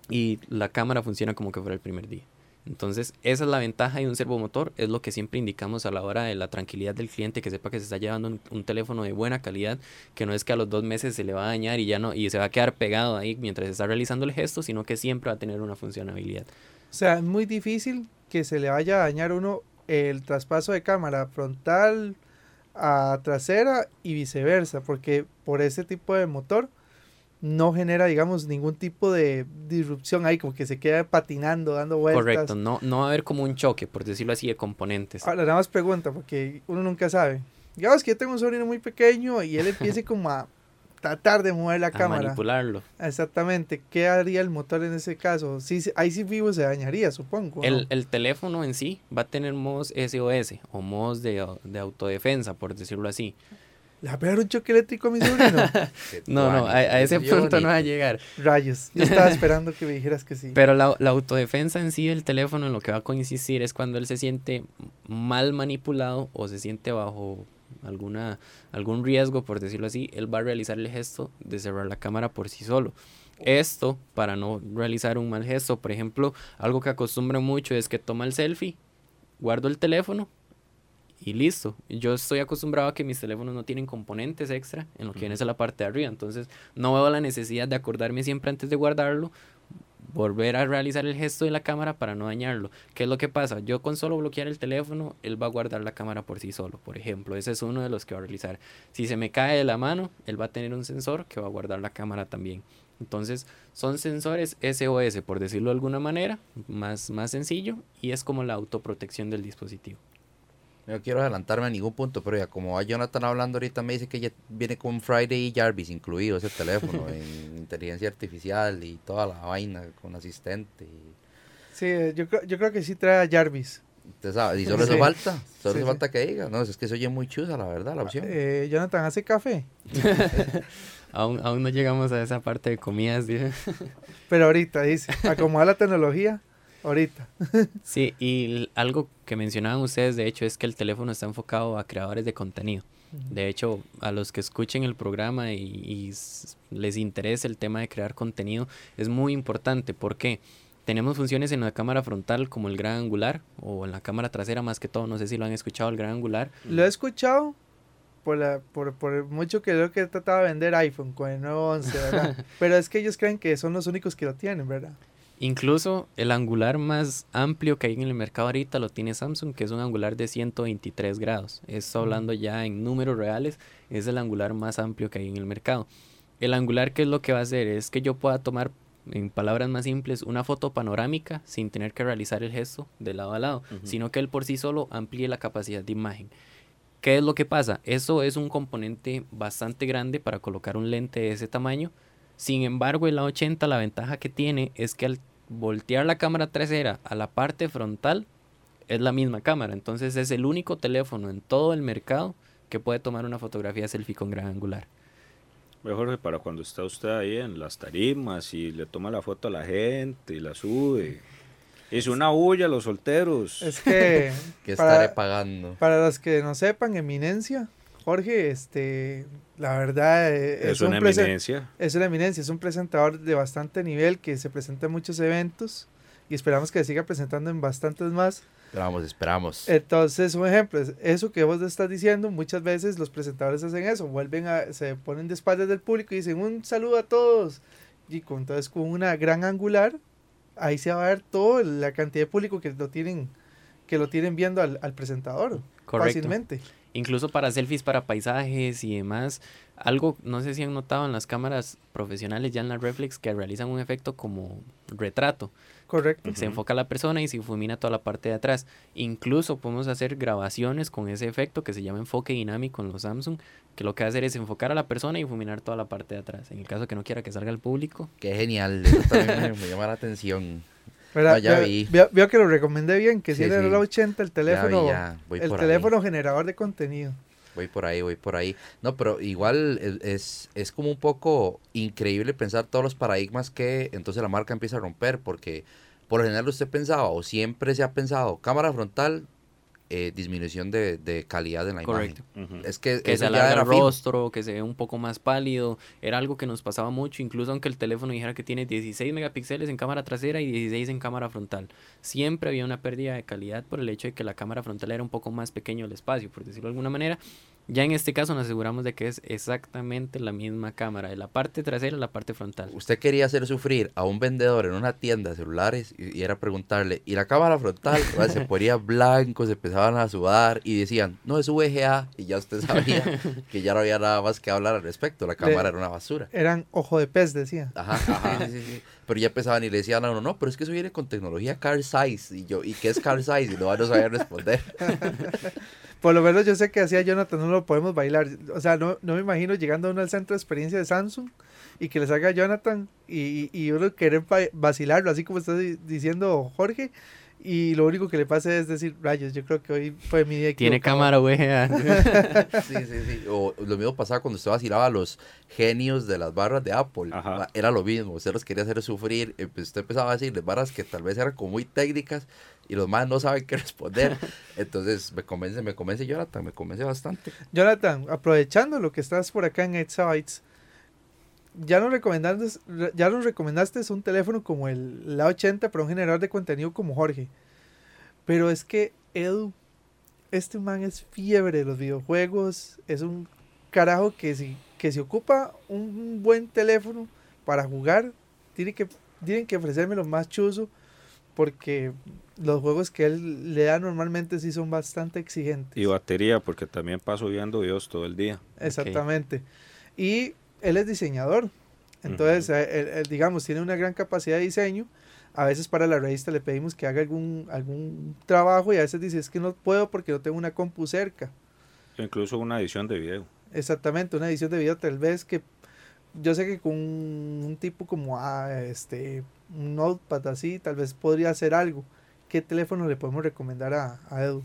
y la cámara funciona como que fuera el primer día. Entonces, esa es la ventaja de un servomotor, es lo que siempre indicamos a la hora de la tranquilidad del cliente, que sepa que se está llevando un, teléfono de buena calidad, que no es que a los dos meses se le va a dañar y ya no, y se va a quedar pegado ahí mientras se está realizando el gesto, sino que siempre va a tener una funcionalidad. O sea, es muy difícil que se le vaya a dañar uno el traspaso de cámara frontal a trasera y viceversa, porque por ese tipo de motor no genera, digamos, ningún tipo de disrupción ahí, como que se queda patinando, dando vueltas. Correcto, no, no va a haber como un choque, por decirlo así, de componentes. Ahora, nada más pregunta, porque uno nunca sabe. Digamos que yo tengo un sobrino muy pequeño y él empiece como a tratar de mover la a cámara. manipularlo. Exactamente. ¿Qué haría el motor en ese caso? Sí, ahí sí vivo se dañaría, supongo. ¿no? El, el teléfono en sí va a tener modos SOS o modos de, de autodefensa, por decirlo así. ¿Le va a pegar un choque eléctrico a mi sobrino? No, no, a, a ese punto no va a llegar. Rayos. Yo estaba esperando que me dijeras que sí. Pero la, la autodefensa en sí del teléfono en lo que va a consistir es cuando él se siente mal manipulado o se siente bajo alguna algún riesgo, por decirlo así, él va a realizar el gesto de cerrar la cámara por sí solo. Esto para no realizar un mal gesto, por ejemplo, algo que acostumbran mucho es que toma el selfie, guardo el teléfono y listo. Yo estoy acostumbrado a que mis teléfonos no tienen componentes extra en lo que viene a la parte de arriba, entonces no veo la necesidad de acordarme siempre antes de guardarlo volver a realizar el gesto de la cámara para no dañarlo. ¿Qué es lo que pasa? Yo con solo bloquear el teléfono, él va a guardar la cámara por sí solo, por ejemplo. Ese es uno de los que va a realizar. Si se me cae de la mano, él va a tener un sensor que va a guardar la cámara también. Entonces, son sensores SOS, por decirlo de alguna manera, más, más sencillo, y es como la autoprotección del dispositivo. No quiero adelantarme a ningún punto, pero ya como va Jonathan hablando ahorita, me dice que ya viene con Friday y Jarvis incluido ese teléfono en inteligencia artificial y toda la vaina con asistente. Y, Sí, yo, creo- yo creo que sí trae a Jarvis. usted sabe, y solo Sí. eso falta, solo Sí, eso sí. falta que diga. No, es que se oye muy chusa, la verdad, la opción. Eh, Jonathan, ¿hace café? Aún, aún no llegamos a esa parte de comidas. dice. Pero ahorita, dice. Acomoda la tecnología. Ahorita. Sí, y algo que mencionaban ustedes, de hecho, es que el teléfono está enfocado a creadores de contenido. De hecho, a los que escuchen el programa y, les interese el tema de crear contenido, es muy importante porque tenemos funciones en la cámara frontal como el gran angular o en la cámara trasera más que todo, no sé si lo han escuchado, el gran angular. Lo he escuchado por, la, por, por mucho que creo que he tratado de vender iPhone con el nuevo 11, ¿verdad? Pero es que ellos creen que son los únicos que lo tienen, ¿verdad? Incluso el angular más amplio que hay en el mercado ahorita lo tiene Samsung, que es un angular de 123 grados. Esto hablando ya en números reales, es el angular más amplio que hay en el mercado. El angular, ¿qué es lo que va a hacer? Es que yo pueda tomar, en palabras más simples, una foto panorámica sin tener que realizar el gesto de lado a lado, sino que él por sí solo amplíe la capacidad de imagen. ¿Qué es lo que pasa? Eso es un componente bastante grande para colocar un lente de ese tamaño. Sin embargo, el A80 la ventaja que tiene es que al voltear la cámara trasera a la parte frontal es la misma cámara. Entonces es el único teléfono en todo el mercado que puede tomar una fotografía selfie con gran angular. Mejor que para cuando está usted ahí en las tarimas y le toma la foto a la gente y la sube. Es una bulla a los solteros. Es que que para- estaré pagando. para los que no sepan, eminencia, Jorge, este, la verdad eh, Es, es, una un eminencia. es una eminencia, es un presentador de bastante nivel que se presenta en muchos eventos y esperamos que se siga presentando en bastantes más. Esperamos, esperamos. Entonces, un ejemplo, es eso que vos estás diciendo, muchas veces los presentadores hacen eso, vuelven a, se ponen de espaldas del público y dicen un saludo a todos. Y con, entonces con una gran angular, ahí se va a ver toda la cantidad de público que lo tienen, que lo tienen viendo al, al presentador Correcto. fácilmente. Incluso para selfies, para paisajes y demás. Algo, no sé si han notado en las cámaras profesionales ya en la reflex que realizan un efecto como retrato. Correcto. Se enfoca a la persona y se difumina toda la parte de atrás. Incluso podemos hacer grabaciones con ese efecto que se llama enfoque dinámico en los Samsung, que lo que va a hacer es enfocar a la persona y difuminar toda la parte de atrás. En el caso que no quiera que salga al público, Qué genial, eso también me, me llama la atención. No, ya Veo- vi. Veo, veo que lo recomendé bien, que si Sí, era sí. el 80 el teléfono, Ya vi, ya, voy el ahí. teléfono generador de contenido. Voy por ahí, voy por ahí. No, pero igual es, es, es como un poco increíble pensar todos los paradigmas que entonces la marca empieza a romper, porque por lo general usted pensaba, o siempre se ha pensado, cámara frontal, eh, disminución de, de calidad en la Correcto. imagen. Es que, que se alarga el rostro, que se ve un poco más pálido, era algo que nos pasaba mucho, incluso aunque el teléfono dijera que tiene 16 megapíxeles en cámara trasera y 16 en cámara frontal. Siempre había una pérdida de calidad por el hecho de que la cámara frontal era un poco más pequeño el espacio, por decirlo de alguna manera. Ya en este caso nos aseguramos de que es exactamente la misma cámara, de la parte trasera a la parte frontal. Usted quería hacer sufrir a un vendedor en una tienda de celulares y, y era preguntarle, ¿y la cámara frontal? Se ponía blanco, se empezaban a sudar y decían, no, es VGA. Y ya usted sabía que ya no había nada más que hablar al respecto, la cámara era una basura. Eran ojo de pez, decía. Ajá, ajá, sí, sí, sí. Pero ya empezaban y le decían a uno, no, pero es que eso viene con tecnología car size. Y yo, ¿y qué es car size? Y no van a saber responder. Por lo menos yo sé que hacía Jonathan, no lo podemos bailar. O sea, no, no me imagino llegando uno al centro de experiencia de Samsung y que le salga Jonathan y, y uno querer vacilarlo, así como está di- diciendo Jorge, Y lo único que le pasa es decir, rayos, yo creo que hoy fue mi día Tiene equivocado". cámara, güey. Sí, sí, sí. O lo mismo pasaba cuando usted vacilaba a los genios de las barras de Apple. Ajá. Era lo mismo. Usted los quería hacer sufrir. eh, pues usted empezaba a decirles barras que tal vez eran como muy técnicas y los más no saben qué responder. Entonces me convence, me convence Jonathan, me convence bastante. Jonathan, aprovechando lo que estás por acá en Exabytes, ya nos recomendaste, ya nos recomendaste un teléfono como el La 80 para un generador de contenido como Jorge. Pero es que Edu, este man es fiebre de los videojuegos, es un carajo que si, que si ocupa un buen teléfono para jugar, tiene que, tienen que ofrecerme lo más chuzo porque los juegos que él le da normalmente sí son bastante exigentes. Y batería, porque también paso viendo videos todo el día. Exactamente. Y él es diseñador. Entonces, eh, él- él, digamos, tiene una gran capacidad de diseño. A veces para la revista le pedimos que haga algún, algún trabajo y a veces dice, es que no puedo porque no tengo una compu cerca. Incluso una edición de video. Exactamente, una edición de video tal vez que yo sé que con un, un tipo como ah, este, un notepad así, tal vez podría hacer algo. ¿Qué teléfono le podemos recomendar a, a Edu?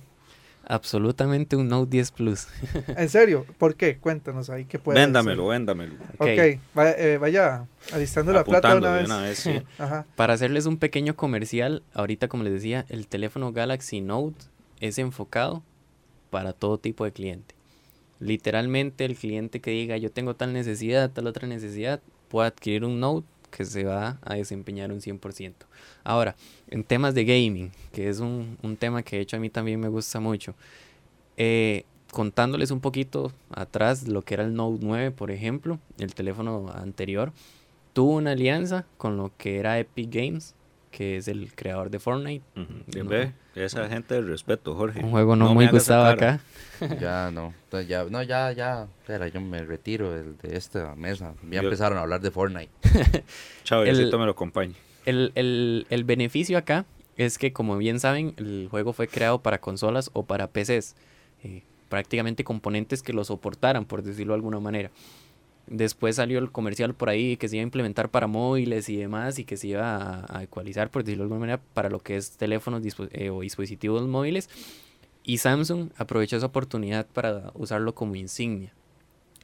Absolutamente un Note 10 Plus. En serio, ¿por qué? Cuéntanos ahí qué puede Véndamelo, véndamelo. Ok, vaya, eh, vaya alistando la plata de una vez. una vez, sí. Ajá. Para hacerles un pequeño comercial, ahorita como les decía, el teléfono Galaxy Note es enfocado para todo tipo de cliente. Literalmente el cliente que diga yo tengo tal necesidad, tal otra necesidad, puede adquirir un Note que se va a desempeñar un 100%. Ahora, en temas de gaming, que es un, un tema que de hecho a mí también me gusta mucho, eh, contándoles un poquito atrás lo que era el Note 9, por ejemplo, el teléfono anterior, tuvo una alianza con lo que era Epic Games, que es el creador de Fortnite. Y No. Ve, esa gente del respeto, Jorge. Un juego no, me muy gustado acá. Ya no, entonces ya, no, ya, ya, espera, yo me retiro del- de, esta mesa. Ya Yo- empezaron a hablar de Fortnite. Chao, El- me lo acompañe. El, el- el beneficio acá es que, como bien saben, el juego fue creado para consolas o para PCs. eh, prácticamente componentes que lo soportaran, por decirlo de alguna manera. Después salió el comercial por ahí que se iba a implementar para móviles y demás y que se iba a, a ecualizar, por decirlo de alguna manera, para lo que es teléfonos dispo- eh, o dispositivos móviles. Y Samsung aprovechó esa oportunidad para usarlo como insignia.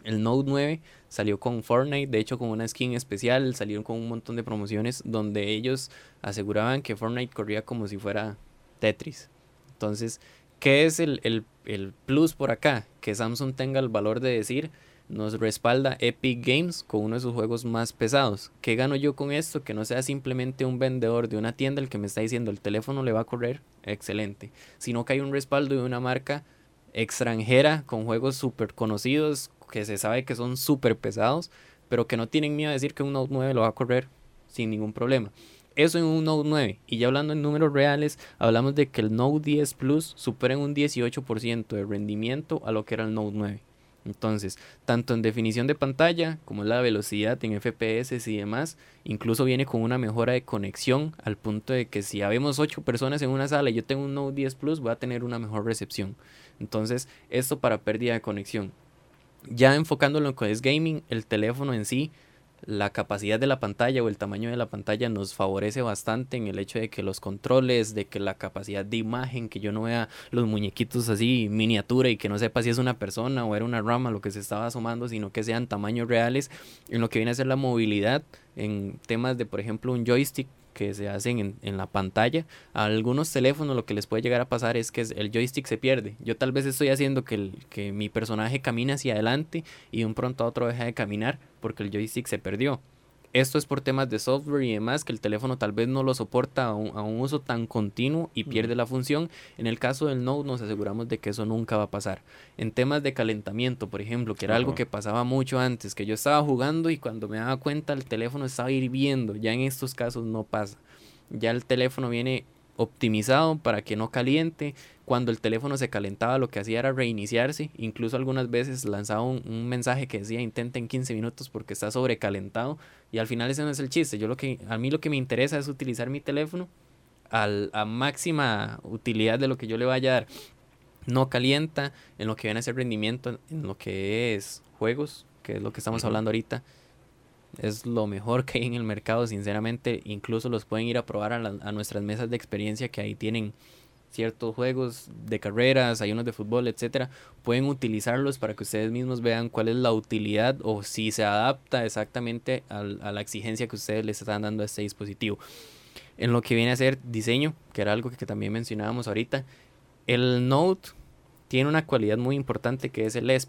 El Note 9 salió con Fortnite, de hecho con una skin especial, salieron con un montón de promociones donde ellos aseguraban que Fortnite corría como si fuera Tetris. Entonces, ¿qué es el, el- el plus por acá? Que Samsung tenga el valor de decir, nos respalda Epic Games con uno de sus juegos más pesados. ¿Qué gano yo con esto? Que no sea simplemente un vendedor de una tienda el que me está diciendo el teléfono le va a correr, excelente. Sino que hay un respaldo de una marca extranjera con juegos súper conocidos que se sabe que son súper pesados, pero que no tienen miedo de decir que un Note 9 lo va a correr sin ningún problema. Eso en un Note 9. Y ya hablando en números reales, hablamos de que el Note 10 Plus supera un 18% de rendimiento a lo que era el Note 9. Entonces, tanto en definición de pantalla como en la velocidad en FPS y demás, incluso viene con una mejora de conexión al punto de que si habemos 8 personas en una sala y yo tengo un Note 10 Plus, va a tener una mejor recepción. Entonces, esto para pérdida de conexión. Ya enfocándolo en lo que es gaming, el teléfono en sí, la capacidad de la pantalla o el tamaño de la pantalla nos favorece bastante en el hecho de que los controles, de que la capacidad de imagen, que yo no vea los muñequitos así miniatura y que no sepa si es una persona o era una rama lo que se estaba asomando, sino que sean tamaños reales en lo que viene a ser la movilidad en temas de, por ejemplo, un joystick que se hacen en, en la pantalla. A algunos teléfonos lo que les puede llegar a pasar es que el joystick se pierde. Yo tal vez estoy haciendo que, el, que mi personaje camine hacia adelante y de un pronto a otro deja de caminar porque el joystick se perdió. Esto es por temas de software y demás que el teléfono tal vez no lo soporta a un, a un uso tan continuo y pierde la función. En el caso del Note nos aseguramos de que eso nunca va a pasar. En temas de calentamiento, por ejemplo, que era algo que pasaba mucho antes, que yo estaba jugando y cuando me daba cuenta el teléfono estaba hirviendo. Ya en estos casos no pasa. Ya el teléfono viene optimizado para que no caliente. Cuando el teléfono se calentaba lo que hacía era reiniciarse. Incluso algunas veces lanzaba un, un mensaje que decía intenten 15 minutos porque está sobrecalentado. Y al final ese no es el chiste. Yo lo que, a mí lo que me interesa es utilizar mi teléfono al, a máxima utilidad de lo que yo le vaya a dar. No calienta en lo que viene a ser rendimiento, en lo que es juegos, que es lo que estamos hablando ahorita. Es lo mejor que hay en el mercado, sinceramente. Incluso los pueden ir a probar a, a nuestras mesas de experiencia que ahí tienen ciertos juegos de carreras, hay unos de fútbol, etcétera. Pueden utilizarlos para que ustedes mismos vean cuál es la utilidad o si se adapta exactamente al- a la exigencia que ustedes les están dando a este dispositivo. En lo que viene a ser diseño, que era algo que, también mencionábamos ahorita, el Note tiene una cualidad muy importante que es el S.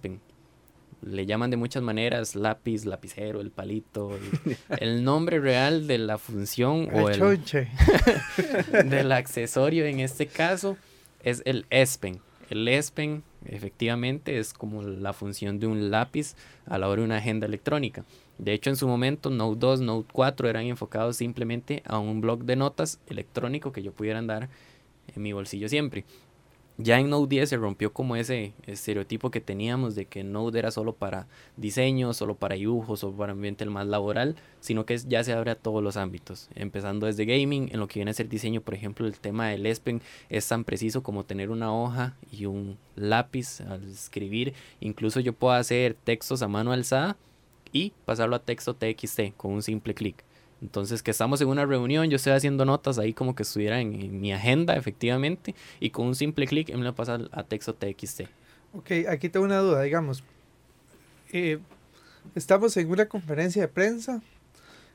Le llaman de muchas maneras lápiz, lapicero, el palito. El, el nombre real de la función o El del accesorio en este caso es el S Pen. El S Pen efectivamente es como la función de un lápiz a la hora de una agenda electrónica. De hecho, en su momento, Note 2, Note 4 eran enfocados simplemente a un blog de notas electrónico que yo pudiera andar en mi bolsillo siempre. Ya en Note 10 se rompió como ese estereotipo que teníamos de que Note era solo para diseño, solo para dibujos o para ambiente más laboral, sino que ya se abre a todos los ámbitos, empezando desde gaming, en lo que viene a ser diseño, por ejemplo, el tema del S Pen es tan preciso como tener una hoja y un lápiz al escribir, incluso yo puedo hacer textos a mano alzada y pasarlo a texto TXT con un simple clic. Entonces, que estamos en una reunión, yo estoy haciendo notas ahí como que estuviera en, en mi agenda, efectivamente, y con un simple clic me lo pasa a texto TXT. Ok, aquí tengo una duda, digamos. Eh, estamos en una conferencia de prensa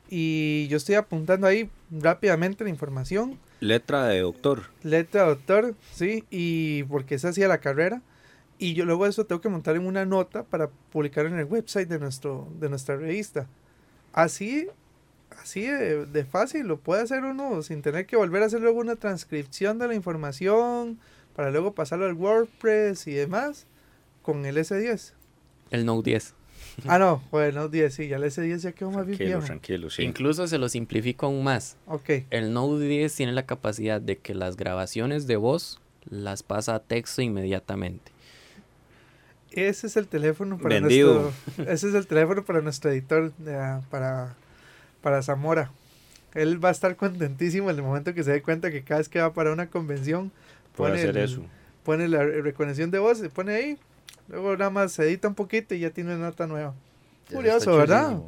y yo estoy apuntando ahí rápidamente la información. Letra de doctor. Letra doctor, sí, y porque esa hacía la carrera. Y yo luego eso tengo que montar en una nota para publicar en el website de, nuestro, de nuestra revista. Así, así de, de fácil lo puede hacer uno sin tener que volver a hacer luego una transcripción de la información para luego pasarlo al WordPress y demás con el S10. El Note 10. Ah, no, bueno, 10, sí, ya el S10 ya quedó más bien Tranquilo, viejo. tranquilo, sí. Incluso se lo simplifico aún más. Ok, El Note 10 tiene la capacidad de que las grabaciones de voz las pasa a texto inmediatamente. ese es el teléfono para Vendido. nuestro. Ese es el teléfono para nuestro editor, de- para, para Zamora. Él va a estar contentísimo en el momento que se dé cuenta que cada vez que va para una convención Puede pone hacer el- eso. pone la reconexión de voz, se pone ahí, luego nada más se edita un poquito y ya tiene una nota nueva. Curioso, está ¿verdad?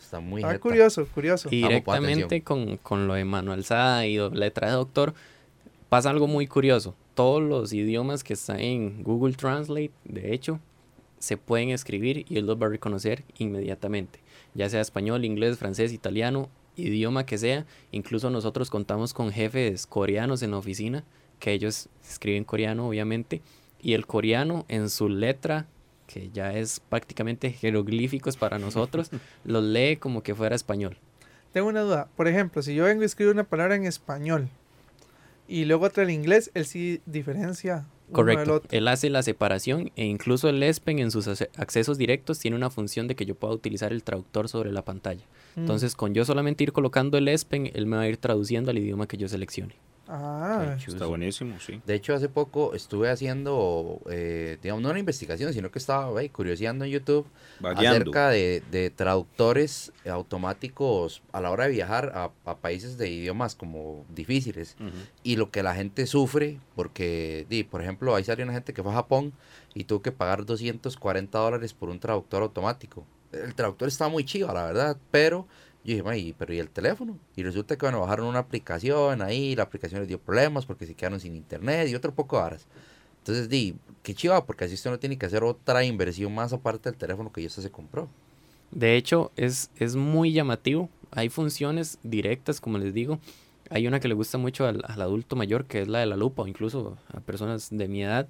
Está muy Ah, curioso, curioso. Y directamente con, con lo de manual alzada y letra de doctor, pasa algo muy curioso. Todos los idiomas que están en Google Translate, de hecho, se pueden escribir y él los va a reconocer inmediatamente. Ya sea español, inglés, francés, italiano, idioma que sea. Incluso nosotros contamos con jefes coreanos en la oficina, que ellos escriben coreano, obviamente. Y el coreano en su letra, que ya es prácticamente jeroglíficos para nosotros, los lee como que fuera español. Tengo una duda. Por ejemplo, si yo vengo y escribo una palabra en español y luego otra en inglés, él sí diferencia Correcto. Él hace la separación e incluso el ESPEN en sus accesos directos tiene una función de que yo pueda utilizar el traductor sobre la pantalla. Mm. Entonces, con yo solamente ir colocando el ESPEN, él me va a ir traduciendo al idioma que yo seleccione. Ah, Está buenísimo, sí. De hecho, hace poco estuve haciendo, eh, digamos, no una investigación, sino que estaba eh, curioseando en YouTube Vagueando. acerca de, de traductores automáticos a la hora de viajar a, a países de idiomas como difíciles. Ujú. Y lo que la gente sufre, porque, di, por ejemplo, ahí salió una gente que fue a Japón y tuvo que pagar 240 dólares por un traductor automático. El traductor estaba muy chido, la verdad, pero yo dije, "Mae, pero ¿y el teléfono? Y resulta que, bueno, bajaron una aplicación ahí, la aplicación les dio problemas porque se quedaron sin internet y otro poco de varas. Entonces, di, qué chiva, porque así usted no tiene que hacer otra inversión más aparte del teléfono que ya se compró. De hecho, es, es muy llamativo. Hay funciones directas, como les digo. Hay una que le gusta mucho al, al adulto mayor, que es la de la lupa, o incluso a personas de mi edad,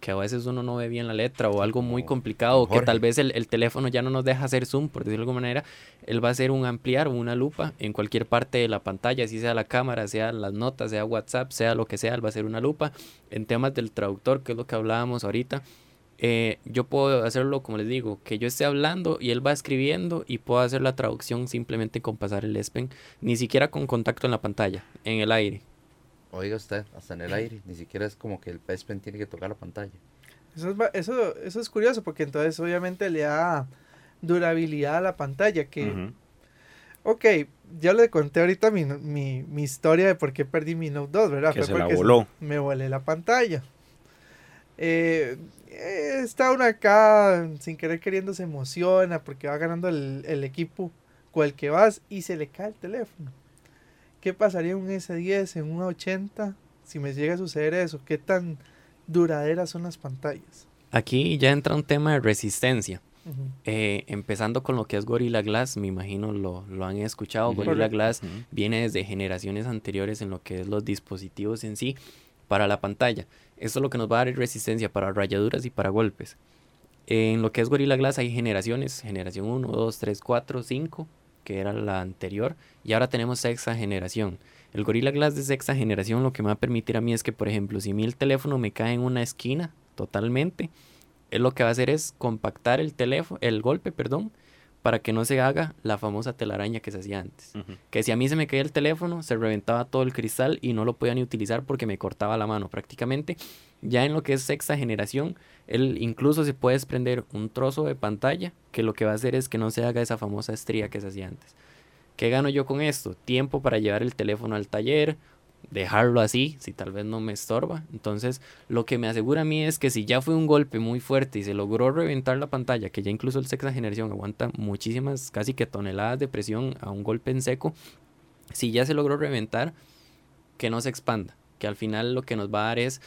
que a veces uno no ve bien la letra o algo muy complicado, o que tal vez el, el teléfono ya no nos deja hacer zoom, por decirlo de alguna manera. Él va a hacer un ampliar o una lupa en cualquier parte de la pantalla, así sea la cámara, sea las notas, sea WhatsApp, sea lo que sea, él va a hacer una lupa. En temas del traductor, que es lo que hablábamos ahorita, eh, yo puedo hacerlo, como les digo, que yo esté hablando y él va escribiendo y puedo hacer la traducción simplemente con pasar el ESPEN, ni siquiera con contacto en la pantalla, en el aire. Oiga usted, hasta en el aire, ni siquiera es como que el S Pen tiene que tocar la pantalla. eso es, eso, eso es curioso porque entonces obviamente le da durabilidad a la pantalla que... Ok, ya le conté ahorita mi, mi, mi historia de por qué perdí mi Note 2, ¿verdad? Que se la porque voló. Me volé la pantalla. Eh, eh, está uno acá, sin querer queriendo, se emociona porque va ganando el, el equipo con el que vas y se le cae el teléfono. ¿Qué pasaría en un S10, en un 80, si me llega a suceder eso? ¿Qué tan duraderas son las pantallas? Aquí ya entra un tema de resistencia. Eh, empezando con lo que es Gorilla Glass, me imagino lo, lo han escuchado. Gorilla. Glass viene desde generaciones anteriores en lo que es los dispositivos en sí para la pantalla. Esto es lo que nos va a dar resistencia para rayaduras y para golpes. En lo que es Gorilla Glass hay generaciones, generación 1, 2, 3, 4, 5, que era la anterior, y ahora tenemos sexta generación. El Gorilla Glass de sexta generación lo que me va a permitir a mí es que, por ejemplo, si mi el teléfono me cae en una esquina totalmente, él lo que va a hacer es compactar el teléfono, el golpe, perdón, para que no se haga la famosa telaraña que se hacía antes. Que si a mí se me caía el teléfono, se reventaba todo el cristal y no lo podía ni utilizar porque me cortaba la mano prácticamente. Ya en lo que es sexta generación, él incluso se puede desprender un trozo de pantalla que lo que va a hacer es que no se haga esa famosa estría que se hacía antes. ¿Qué gano yo con esto? Tiempo para llevar el teléfono al taller, dejarlo así, si tal vez no me estorba. Entonces, lo que me asegura a mí es que si ya fue un golpe muy fuerte y se logró reventar la pantalla, que ya incluso el sexta generación aguanta muchísimas, casi que toneladas de presión a un golpe en seco, si ya se logró reventar, que no se expanda, que al final lo que nos va a dar es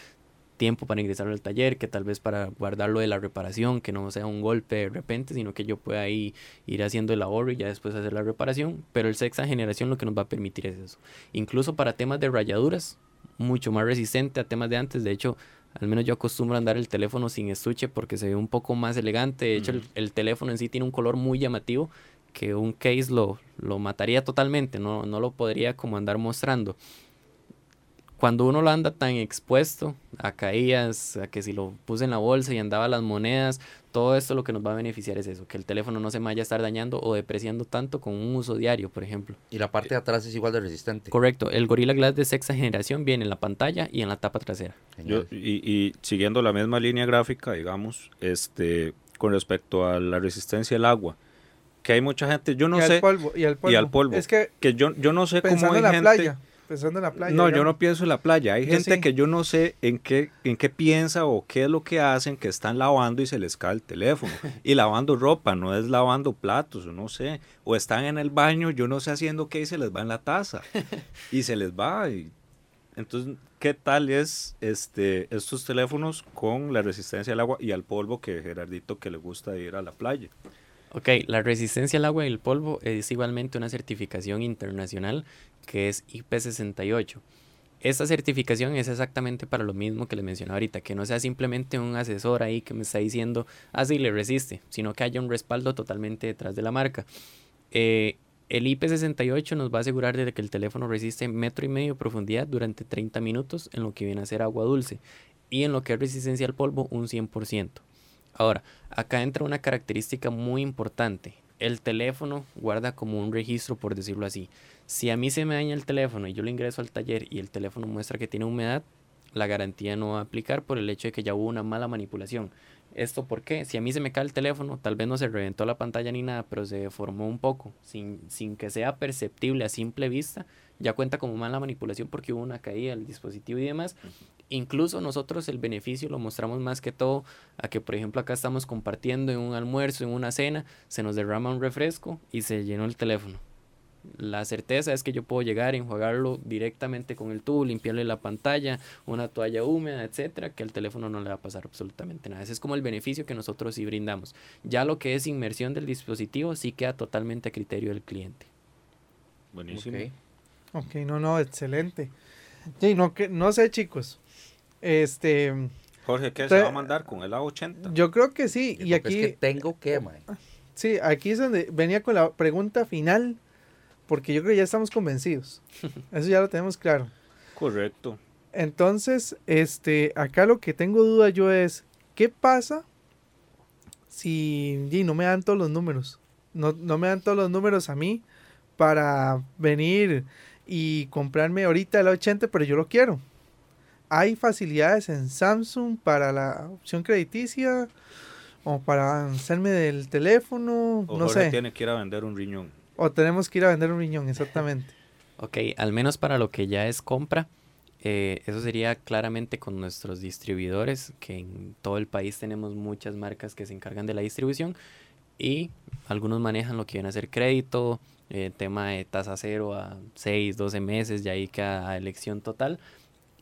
tiempo para ingresarlo al taller, que tal vez para guardarlo de la reparación, que no sea un golpe de repente, sino que yo pueda ahí ir haciendo el ahorro y ya después hacer la reparación. Pero el sexta generación lo que nos va a permitir es eso. Incluso para temas de rayaduras, mucho más resistente a temas de antes. De hecho, al menos yo acostumbro a andar el teléfono sin estuche porque se ve un poco más elegante. De hecho, el, Ujú. el teléfono en sí tiene un color muy llamativo que un case lo, lo mataría totalmente, no, no lo podría como andar mostrando. Cuando uno lo anda tan expuesto a caídas, a que si lo puse en la bolsa y andaba las monedas, todo esto lo que nos va a beneficiar es eso, que el teléfono no se vaya a estar dañando o depreciando tanto con un uso diario, por ejemplo. Y la parte de atrás es igual de resistente. Correcto, el Gorilla Glass de sexta generación viene en la pantalla y en la tapa trasera. Yo, y, y siguiendo la misma línea gráfica, digamos, este, con respecto a la resistencia al agua, que hay mucha gente, yo no y sé, al polvo, y al polvo. y al polvo. Es que que yo, yo no sé cómo pensando hay en la gente... playa, pensando en la playa. No, yo no pienso en la playa. Hay Yo gente sí. que yo no sé en qué, en qué piensa o qué es lo que hacen, que están lavando y se les cae el teléfono. y lavando ropa, no es lavando platos, o no sé. O están en el baño, yo no sé haciendo qué y se les va en la taza. y se les va. y- Entonces, ¿qué tal es este estos teléfonos con la resistencia al agua y al polvo que Gerardito que le gusta ir a la playa? Ok, la resistencia al agua y el polvo es igualmente una certificación internacional que es IP68. Esta certificación es exactamente para lo mismo que les mencioné ahorita, que no sea simplemente un asesor ahí que me está diciendo, ah, sí, le resiste, sino que haya un respaldo totalmente detrás de la marca. Eh, el IP68 nos va a asegurar de que el teléfono resiste metro y medio de profundidad durante 30 minutos en lo que viene a ser agua dulce y en lo que es resistencia al polvo un 100%. Ahora, acá entra una característica muy importante. El teléfono guarda como un registro, por decirlo así. Si a mí se me daña el teléfono y yo lo ingreso al taller y el teléfono muestra que tiene humedad, la garantía no va a aplicar por el hecho de que ya hubo una mala manipulación. ¿Esto por qué? Si a mí se me cae el teléfono, tal vez no se reventó la pantalla ni nada, pero se deformó un poco, sin, sin que sea perceptible a simple vista, ya cuenta como mala manipulación porque hubo una caída del dispositivo y demás. Incluso nosotros el beneficio lo mostramos más que todo a que, por ejemplo, acá estamos compartiendo en un almuerzo, en una cena, se nos derrama un refresco y se llenó el teléfono. La certeza es que yo puedo llegar, enjuagarlo directamente con el tubo, limpiarle la pantalla, una toalla húmeda, etcétera, que al teléfono no le va a pasar absolutamente nada. Ese es como el beneficio que nosotros sí brindamos. Ya lo que es inmersión del dispositivo sí queda totalmente a criterio del cliente. Buenísimo. Ok. Ok, no, no, excelente. Sí, no, que, no sé, chicos. Este, Jorge, ¿qué Te- se va a mandar con el A80? yo creo que sí. Y aquí, es que tengo que, mae. sí, aquí es donde venía con la pregunta final, porque yo creo que ya estamos convencidos. Eso ya lo tenemos claro. Correcto. Entonces, este, acá lo que tengo duda yo es, ¿qué pasa si y no me dan todos los números? No, no me dan todos los números a mí para venir y comprarme ahorita el 80, pero yo lo quiero. ¿Hay facilidades en Samsung para la opción crediticia? ¿O para hacerme del teléfono? O no Jorge sé. tiene que ir a vender un riñón. O tenemos que ir a vender un riñón, exactamente. Ok, al menos para lo que ya es compra, eh, eso sería claramente con nuestros distribuidores, que en todo el país tenemos muchas marcas que se encargan de la distribución y algunos manejan lo que viene a ser crédito, eh, tema de tasa cero a 6, 12 meses, ya ahí queda a elección total.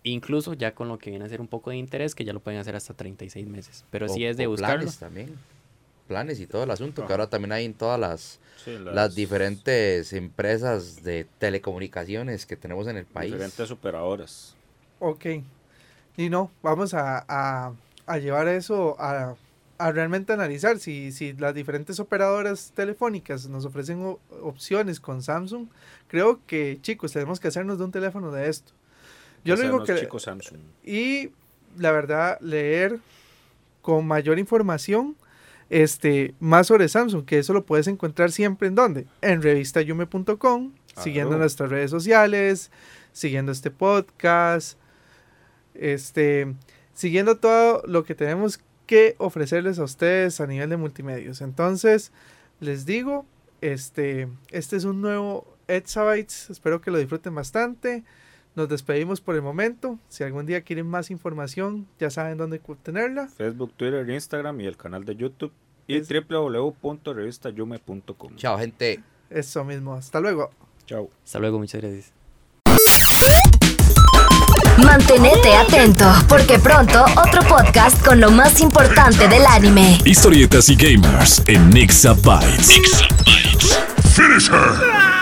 Incluso ya con lo que viene a ser un poco de interés, que ya lo pueden hacer hasta 36 meses. Pero si O- es de buscarlo. Planes también. Planes y todo el asunto, que Ajá. ahora también hay en todas las, Sí, las, diferentes empresas de telecomunicaciones que tenemos en el país. diferentes operadoras. Ok. Y no, vamos a, a- a llevar eso a, a realmente analizar si, si las diferentes operadoras telefónicas nos ofrecen opciones con Samsung. Creo que, chicos, tenemos que hacernos de un teléfono de esto. Yo lo digo que... Samsung. Y la verdad, leer con mayor información este, más sobre Samsung, que eso lo puedes encontrar siempre en donde? En revistayume.com, siguiendo nuestras redes sociales, siguiendo este podcast, este, siguiendo todo lo que tenemos que ofrecerles a ustedes a nivel de multimedios. Entonces, les digo, este, este es un nuevo Exabytes, espero que lo disfruten bastante. Nos despedimos por el momento. Si algún día quieren más información, ya saben dónde obtenerla. Facebook, Twitter, Instagram y el canal de YouTube. Y Es- www.revistayume.com. Chao, gente. Eso mismo. Hasta luego. Chao. Hasta luego, muchas gracias. Mantenete atento, porque pronto otro podcast con lo más importante del anime. Historietas y gamers en Nixabytes. Finish her!